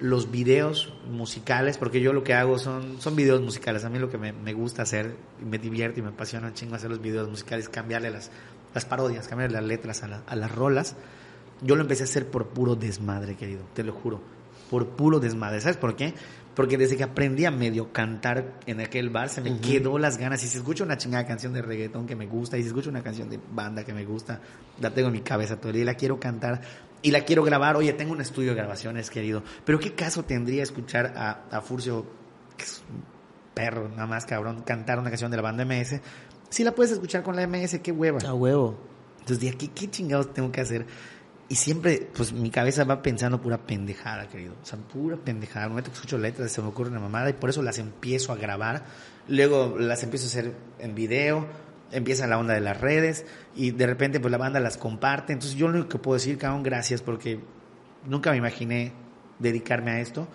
los videos musicales, porque yo lo que hago son, son videos musicales. A mí lo que me, me gusta hacer, me divierte y me apasiona un chingo hacer los videos musicales, cambiarle las, las parodias, cambiarle las letras a, la- a las rolas. Yo lo empecé a hacer por puro desmadre, querido, te lo juro. Por puro desmadre. ¿Sabes por qué? Porque desde que aprendí a medio cantar en aquel bar, se me quedó las ganas. Y si escucho una chingada canción de reggaetón que me gusta, y si escucho una canción de banda que me gusta, la tengo en mi cabeza todo el día y la quiero cantar y la quiero grabar. Oye, tengo un estudio de grabaciones, querido. Pero ¿qué caso tendría escuchar a, a Furcio, que es un perro, nada más cabrón, cantar una canción de la banda MS? Si la puedes escuchar con la MS, qué hueva. a huevo. Entonces dije, ¿qué, qué chingados tengo que hacer? Y siempre, pues mi cabeza va pensando pura pendejada, querido. O sea, pura pendejada. Al momento que escucho letras se me ocurre una mamada y por eso las empiezo a grabar. Luego las empiezo a hacer en video. Empieza la onda de las redes y de repente pues la banda las comparte. Entonces yo lo único que puedo decir, cabrón, gracias porque nunca me imaginé dedicarme a esto.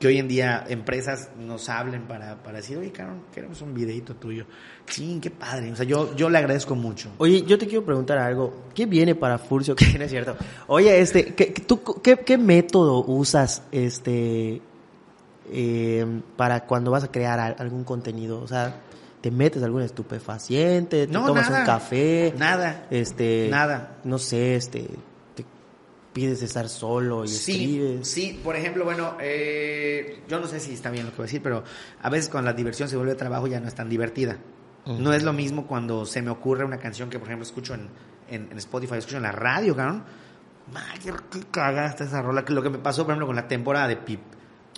Que hoy en día empresas nos hablen para, para decir, oye, cabrón, queremos un videito tuyo. Sí, qué padre. O sea, yo, yo le agradezco mucho. Oye, yo te quiero preguntar algo. ¿Qué viene para Furcio? Que no es cierto. Oye, este, ¿qué, qué- tú, qué, qué método usas, este, eh, para cuando vas a crear al- algún contenido? O sea, ¿te metes algún estupefaciente? ¿Te No, tomas nada. un café? Nada. Este, Nada. No sé, este, te pides estar solo y Sí, escribes. sí, por ejemplo, bueno, eh, yo no sé si está bien lo que voy a decir, pero a veces cuando la diversión se vuelve trabajo ya no es tan divertida. No es lo mismo cuando se me ocurre una canción que, por ejemplo, escucho en, en, en Spotify, escucho en la radio, cabrón. Qué, está esa rola. Lo que me pasó, por ejemplo, con la temporada de Pip.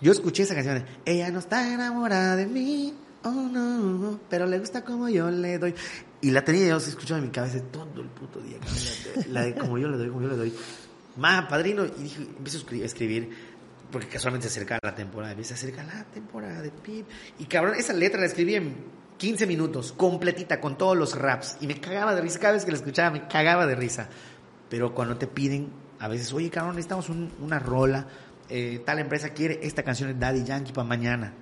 Yo escuché esa canción de Ella no está enamorada de mí, oh no, pero le gusta como yo le doy. Y la tenía yo escuchando en mi cabeza todo el puto día, la de, la de como yo le doy, como yo le doy. Ma, padrino, y dije, empiezo a escri- a escribir. porque casualmente se acerca la temporada, se acerca la temporada de Pip. Y cabrón, esa letra la escribí en 15 minutos, completita, con todos los raps. Y me cagaba de risa, cada vez que la escuchaba me cagaba de risa. Pero cuando te piden, a veces, oye, cabrón, necesitamos una rola, eh, tal empresa quiere esta canción de Daddy Yankee para mañana.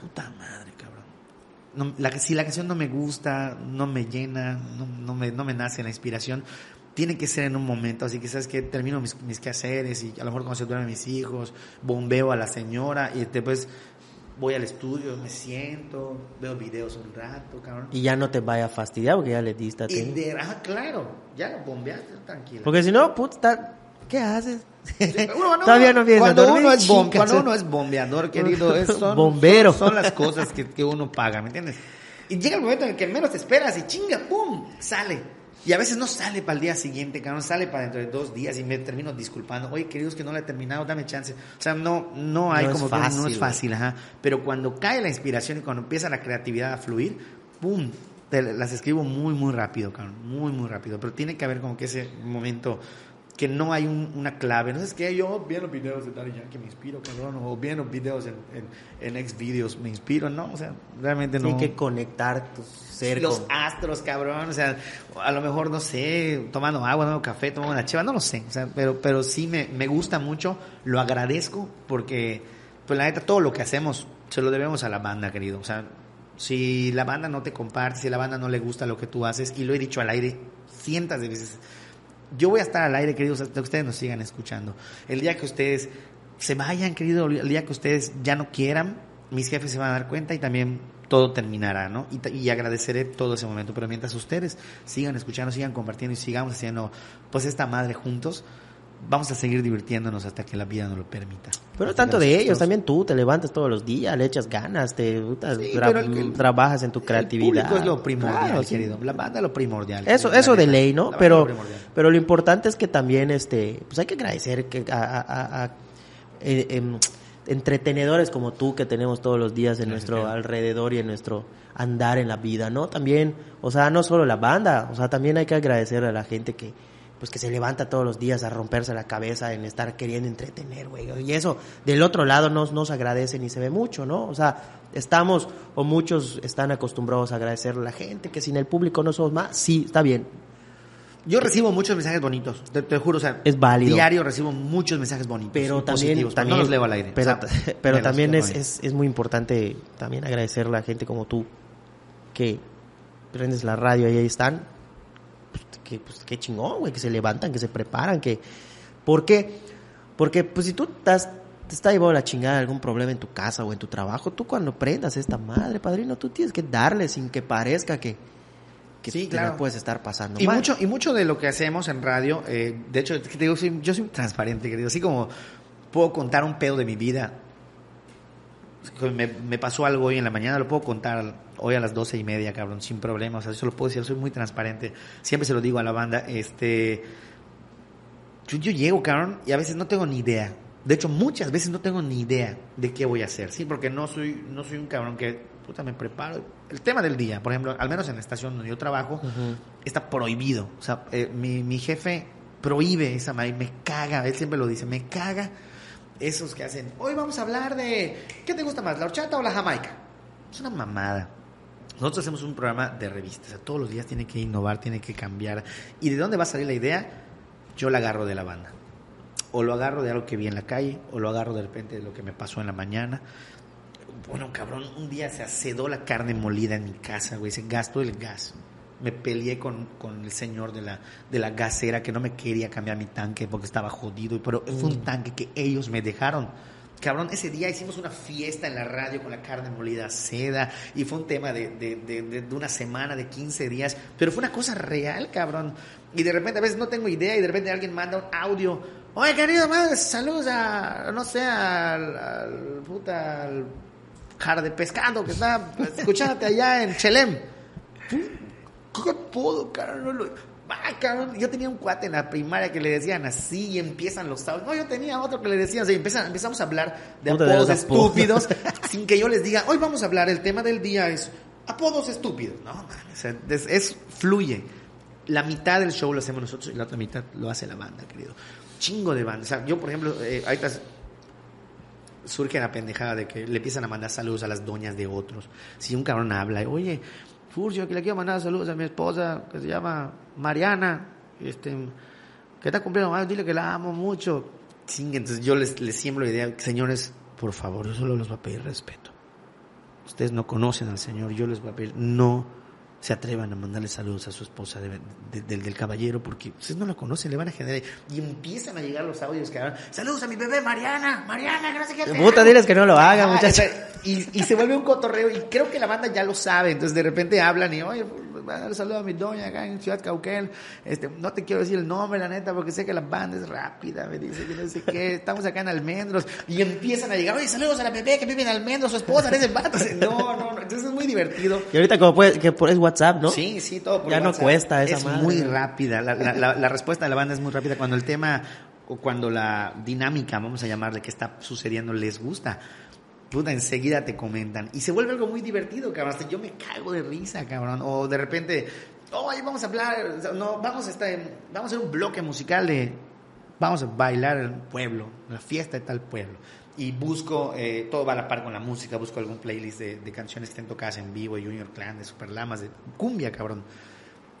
Puta madre, cabrón. la, si la canción no me gusta, no me llena, no, no, me, no me nace la inspiración, tiene que ser en un momento, así que sabes que termino mis, mis, quehaceres y a lo mejor se duermen mis hijos, bombeo a la señora y después voy al estudio, me siento, veo videos un rato, cabrón. Y ya no te vaya a fastidiar porque ya le diste a ti. Y ah, claro, ya lo bombeaste, tranquilo. Porque si no, puta, ¿qué haces? Todavía no vienes cuando uno es Cuando uno es bombeador, querido, es, son, Bombero. Son, las cosas que, que uno paga, ¿me entiendes? Y llega el momento en el que menos te esperas y chinga, ¡pum! Sale. Y a veces no sale para el día siguiente, no sale para dentro de dos días y me termino disculpando. Oye, queridos, que no la he terminado, dame chance. O sea, no, no hay como fácil, no es fácil, ajá. Pero cuando cae la inspiración y cuando empieza la creatividad a fluir, ¡pum! las escribo muy, muy rápido, cabrón. Muy, muy rápido. Pero tiene que haber como que ese momento que no hay una clave. No es que yo viendo videos de Daddy que me inspiro, cabrón, o viendo videos en, en, en videos me inspiro, ¿no? O sea, realmente no. Hay que conectar tus ser Los astros, cabrón, o sea, a lo mejor, no sé, tomando agua, tomando café, tomando una cheva, no lo sé, o sea, pero, pero sí me, me gusta mucho, lo agradezco, porque, pues la neta, todo lo que hacemos se lo debemos a la banda, querido, o sea, si la banda no te comparte, si la banda no le gusta lo que tú haces, y lo he dicho al aire cientos de veces, yo voy a estar al aire, queridos, que ustedes nos sigan escuchando. El día que ustedes se vayan, querido, el día que ustedes ya no quieran, mis jefes se van a dar cuenta y también todo terminará, ¿no? Y, agradeceré todo ese momento. Pero mientras ustedes sigan escuchando, sigan compartiendo y sigamos haciendo, pues, esta madre juntos, vamos a seguir divirtiéndonos hasta que la vida nos lo permita. Pero tanto de ellos, también tú te levantas todos los días, le echas ganas, te trabajas en tu creatividad. El es lo primordial, querido. La banda es lo primordial. Eso, eso de ley, ¿no? Pero, pero lo importante es que también, este, pues hay que agradecer que a, eh, em, entretenedores como tú que tenemos todos los días en nuestro alrededor y en nuestro andar en la vida, ¿no? También, o sea, no solo la banda, o sea, también hay que agradecer a la gente que pues que se levanta todos los días a romperse la cabeza en estar queriendo entretener, güey. Y eso del otro lado nos, nos agradece ni se ve mucho, ¿no? O sea, estamos o muchos están acostumbrados a agradecer a la gente, que sin el público no somos más. Sí, está bien. Yo recibo muchos mensajes bonitos, te, juro, o sea, es válido. Diario recibo muchos mensajes bonitos, pero también, también no los leo al aire. Pero, pero también es, es, es, muy importante también agradecer a la gente como tú que prendes la radio y ahí están que pues qué chingón, güey, que se levantan, que se preparan, que... ¿Por qué? Porque pues si tú estás, te está llevando la chingada algún problema en tu casa o en tu trabajo, tú cuando prendas esta madre, padrino, tú tienes que darle sin que parezca que, que sí, claro. puedes estar pasando y mucho y mucho de lo que hacemos en radio eh, de hecho te digo, yo soy transparente querido así como puedo contar un pedo de mi vida me, me, pasó algo hoy en la mañana lo puedo contar hoy a las doce y media, cabrón, sin problemas. O sea, eso lo puedo decir, soy muy transparente. Siempre se lo digo a la banda. Este. Yo, llego, cabrón, y a veces no tengo ni idea. De hecho, muchas veces no tengo ni idea de qué voy a hacer, ¿sí? Porque no soy, no soy un cabrón que, puta, me preparo. El tema del día, por ejemplo, al menos en la estación donde yo trabajo, está prohibido. O sea, eh, mi, mi jefe prohíbe esa madre, me caga, él siempre lo dice, me caga esos que hacen, hoy vamos a hablar de, ¿qué te gusta más, la horchata o la jamaica? Es una mamada. Nosotros hacemos un programa de revistas, todos los días tiene que innovar, tiene que cambiar. ¿Y de dónde va a salir la idea? Yo la agarro de la banda. O lo agarro de algo que vi en la calle, o lo agarro de repente de lo que me pasó en la mañana. Bueno, cabrón, un día se acedó la carne molida en mi casa, güey, se gastó el gas. Me peleé con, con, el señor de la, de la gasera que no me quería cambiar mi tanque porque estaba jodido, pero fue un mm. tanque que ellos me dejaron Cabrón, ese día hicimos una fiesta en la radio con la carne molida seda y fue un tema de, de, de, una semana, de 15 días, pero fue una cosa real, cabrón. Y de repente a veces no tengo idea y de repente alguien manda un audio. Oye, querido, madre, saludos a, no sé, al, al puta, al jar de pescado que está escuchándote allá en Chelem. ¿Qué puedo, cabrón? yo tenía un cuate en la primaria que le decían así y empiezan los sábados. No, yo tenía otro que le decían así. empezamos a hablar de apodos estúpidos sin que yo les diga, hoy vamos a hablar, el tema del día es apodos estúpidos. No, es, fluye. La mitad del show lo hacemos nosotros y la otra mitad lo hace la banda, querido. Chingo de banda. O sea, yo, por ejemplo, eh, ahorita surge la pendejada de que le empiezan a mandar saludos a las doñas de otros. Si un cabrón habla, oye, Furcio, que le quiero mandar saludos a mi esposa, que se llama Mariana, este, que está cumpliendo más, dile que la amo mucho. Sí, entonces yo les, les siembro la idea, señores, por favor, yo solo les voy a pedir respeto. Ustedes no conocen al Señor, yo les voy a pedir, no se atrevan a mandarle saludos a su esposa de- de- del, del caballero porque ustedes no la conocen, le van a generar. Y empiezan a llegar los audios que hablan, saludos a mi bebé Mariana, Mariana, que no sé qué. Puta, amo". diles que no lo hagan, Ajá, muchachos. Y, y se vuelve un cotorreo y creo que la banda ya lo sabe, entonces de repente hablan y, oye, voy a dar saludo a mi doña acá en Ciudad Cauquel, este, no te quiero decir el nombre, la neta, porque sé que la banda es rápida, me dice que no sé qué, estamos acá en Almendros, y empiezan a llegar, oye, saludos a la bebé que vive en Almendros, su esposa, eres el vato, no, no, no, entonces es muy divertido. Y ahorita como puedes, que por es WhatsApp, ¿no? Sí, sí, todo por Ya no cuesta esa Es madre. muy rápida. La, la- la- la respuesta de la banda es muy rápida. Cuando el tema o cuando la dinámica, vamos a llamarle, que está sucediendo, les gusta. Puta, enseguida te comentan. Y se vuelve algo muy divertido, cabrón. Hasta yo me cago de risa, cabrón. O de repente, oye, vamos a hablar, no, vamos a estar en- vamos a hacer un bloque musical de, vamos a bailar el pueblo, la fiesta de tal pueblo. Y busco, eh, todo va a la par con la música, busco algún playlist de, canciones que estén tocadas en vivo, Junior Clan, de Superlamas, de cumbia, cabrón.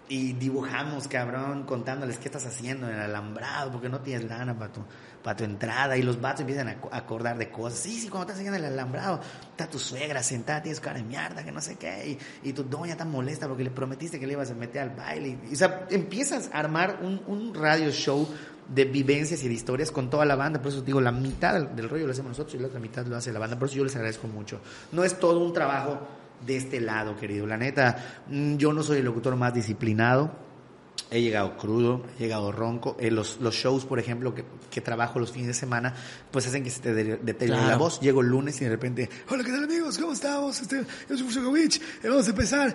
Y dibujamos, cabrón, contándoles qué estás haciendo en el alambrado, porque no tienes lana para tu, para tu entrada. Y los vatos empiezan a ac- a acordar de cosas. Sí, sí, cuando estás haciendo el alambrado, está tu suegra sentada, tienes cara de mierda, que no sé qué. Y, y tu doña tan molesta porque le prometiste que le ibas a meter al baile. O sea, empiezas a armar un, un radio show de vivencias y de historias con toda la banda. Por eso digo, la mitad del, del rollo lo hacemos nosotros y la otra mitad lo hace la banda. Por eso yo les agradezco mucho. No es todo un trabajo de este lado, querido. La neta, mm, yo no soy el locutor más disciplinado. He llegado crudo, he llegado ronco. Eh, los, los shows, por ejemplo, que, que trabajo los fines de semana, pues hacen que se te de- deteriore Claro. la voz. Llego el lunes y de repente, hola, ¿qué tal amigos? ¿Cómo estamos? Este, yo soy Fusokovic. Eh, vamos a empezar.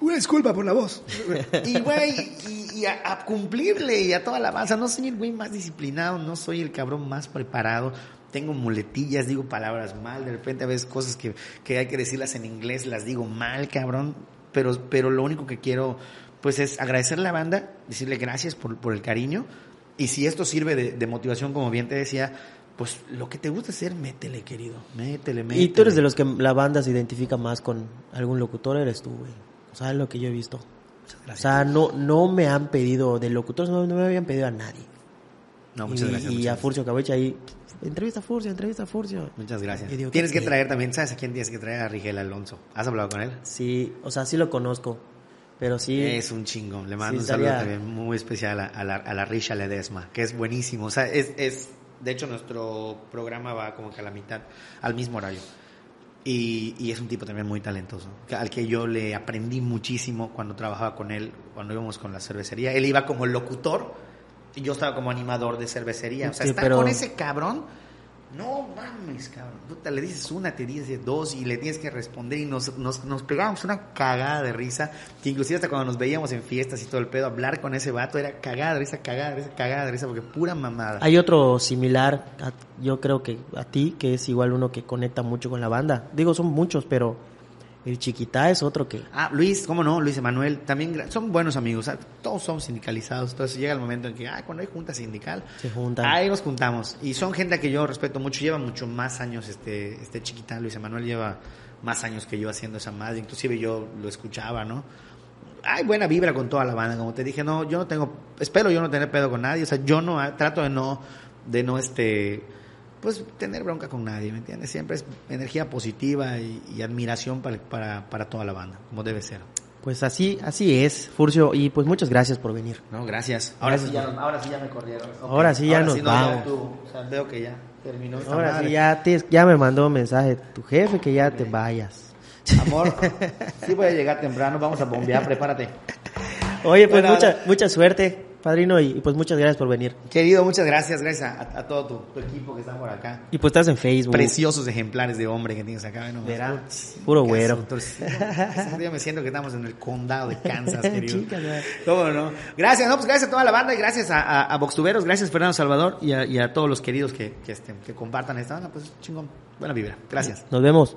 Una disculpa por la voz. Y, güey, y, y a, a cumplirle y a toda la banda. No soy el güey más disciplinado, no soy el cabrón más preparado. Tengo muletillas, digo palabras mal. De repente a veces cosas que, que hay que decirlas en inglés las digo mal, cabrón. Pero, pero lo único que quiero, pues, es agradecerle a la banda, decirle gracias por, por el cariño. Y si esto sirve de, de motivación, como bien te decía, pues lo que te gusta hacer, métele, querido. Métele, métele. Y tú eres de los que la banda se identifica más con algún locutor, eres tú, güey. O sea, es lo que yo he visto. O sea, no, no me han pedido, de locutores no, no me habían pedido a nadie. No, muchas y, gracias. y muchas a. Furcio Cabecha ahí, entrevista a Furcio, entrevista a Furcio. Muchas gracias. Digo, tienes ¿qué- que traer también, ¿sabes a quién tienes que traer? A Rigel Alonso. ¿Has hablado con él? Sí, o sea, sí lo conozco. Pero sí. Es un chingón. Le mando Sí, un saludo estaría- también muy especial a, a la, a la Risha Ledesma, que es buenísimo. O sea, es, es, de hecho, nuestro programa va como que a la mitad, al mismo horario. Y, y es un tipo también muy talentoso, al que yo le aprendí muchísimo cuando trabajaba con él, cuando íbamos con la cervecería. Él iba como locutor y yo estaba como animador de cervecería. O sea, Sí, estar pero- con ese cabrón, no mames, cabrón. Puta, le dices una, te dice dos y le tienes que responder y nos, nos, nos pegábamos una cagada de risa. Que inclusive hasta cuando nos veíamos en fiestas y todo el pedo, hablar con ese vato era cagada de risa, cagada de risa, cagada de risa, porque pura mamada. Hay otro similar, yo creo que a ti, que es igual uno que conecta mucho con la banda. Digo, son muchos, pero el chiquita es otro que... Ah, Luis, ¿cómo no? Luis Emanuel, también son buenos amigos, todos somos sindicalizados, entonces llega el momento en que, ah, cuando hay junta sindical, Se juntan. ahí nos juntamos. Y son gente que yo respeto mucho, lleva mucho más años este, este chiquita, Luis Emanuel lleva más años que yo haciendo esa madre, inclusive yo lo escuchaba, ¿no? Hay buena vibra con toda la banda, como te dije, no, yo no tengo, espero yo no tener pedo con nadie, o sea, yo no, trato de no, de no, este, pues tener bronca con nadie, ¿me entiendes? Siempre es energía positiva y, y admiración para, para, para toda la banda, como debe ser. Pues así, así es, Furcio, y pues muchas gracias por venir. No, gracias. Ahora, Gracias sí, ya, por- ahora sí ya me corrieron. Ahora sí ya nos no, vamos. tú, o sea, veo que ya terminó esta Ahora madre. sí, ya, te, ya me mandó un mensaje tu jefe que ya te vayas. Amor, sí voy a llegar temprano, vamos a bombear, prepárate. Oye, pues Bueno, mucha, mucha suerte, padrino, y, y pues muchas gracias por venir. Querido, muchas gracias, gracias a, a todo tu, tu equipo que está por acá. Y pues estás en Facebook. Preciosos ejemplares de hombre que tienes acá. ¿no? Verá, puro güero. Yo me siento que estamos en el condado de Kansas, querido. Chicas, ya. ¿Cómo no? Gracias, no, pues gracias a toda la banda y gracias a, a, a Voxtuberos, gracias Fernando Salvador y a, y a todos los queridos que, que, este, que compartan esta banda, pues chingón, buena vibra. Gracias. Nos vemos.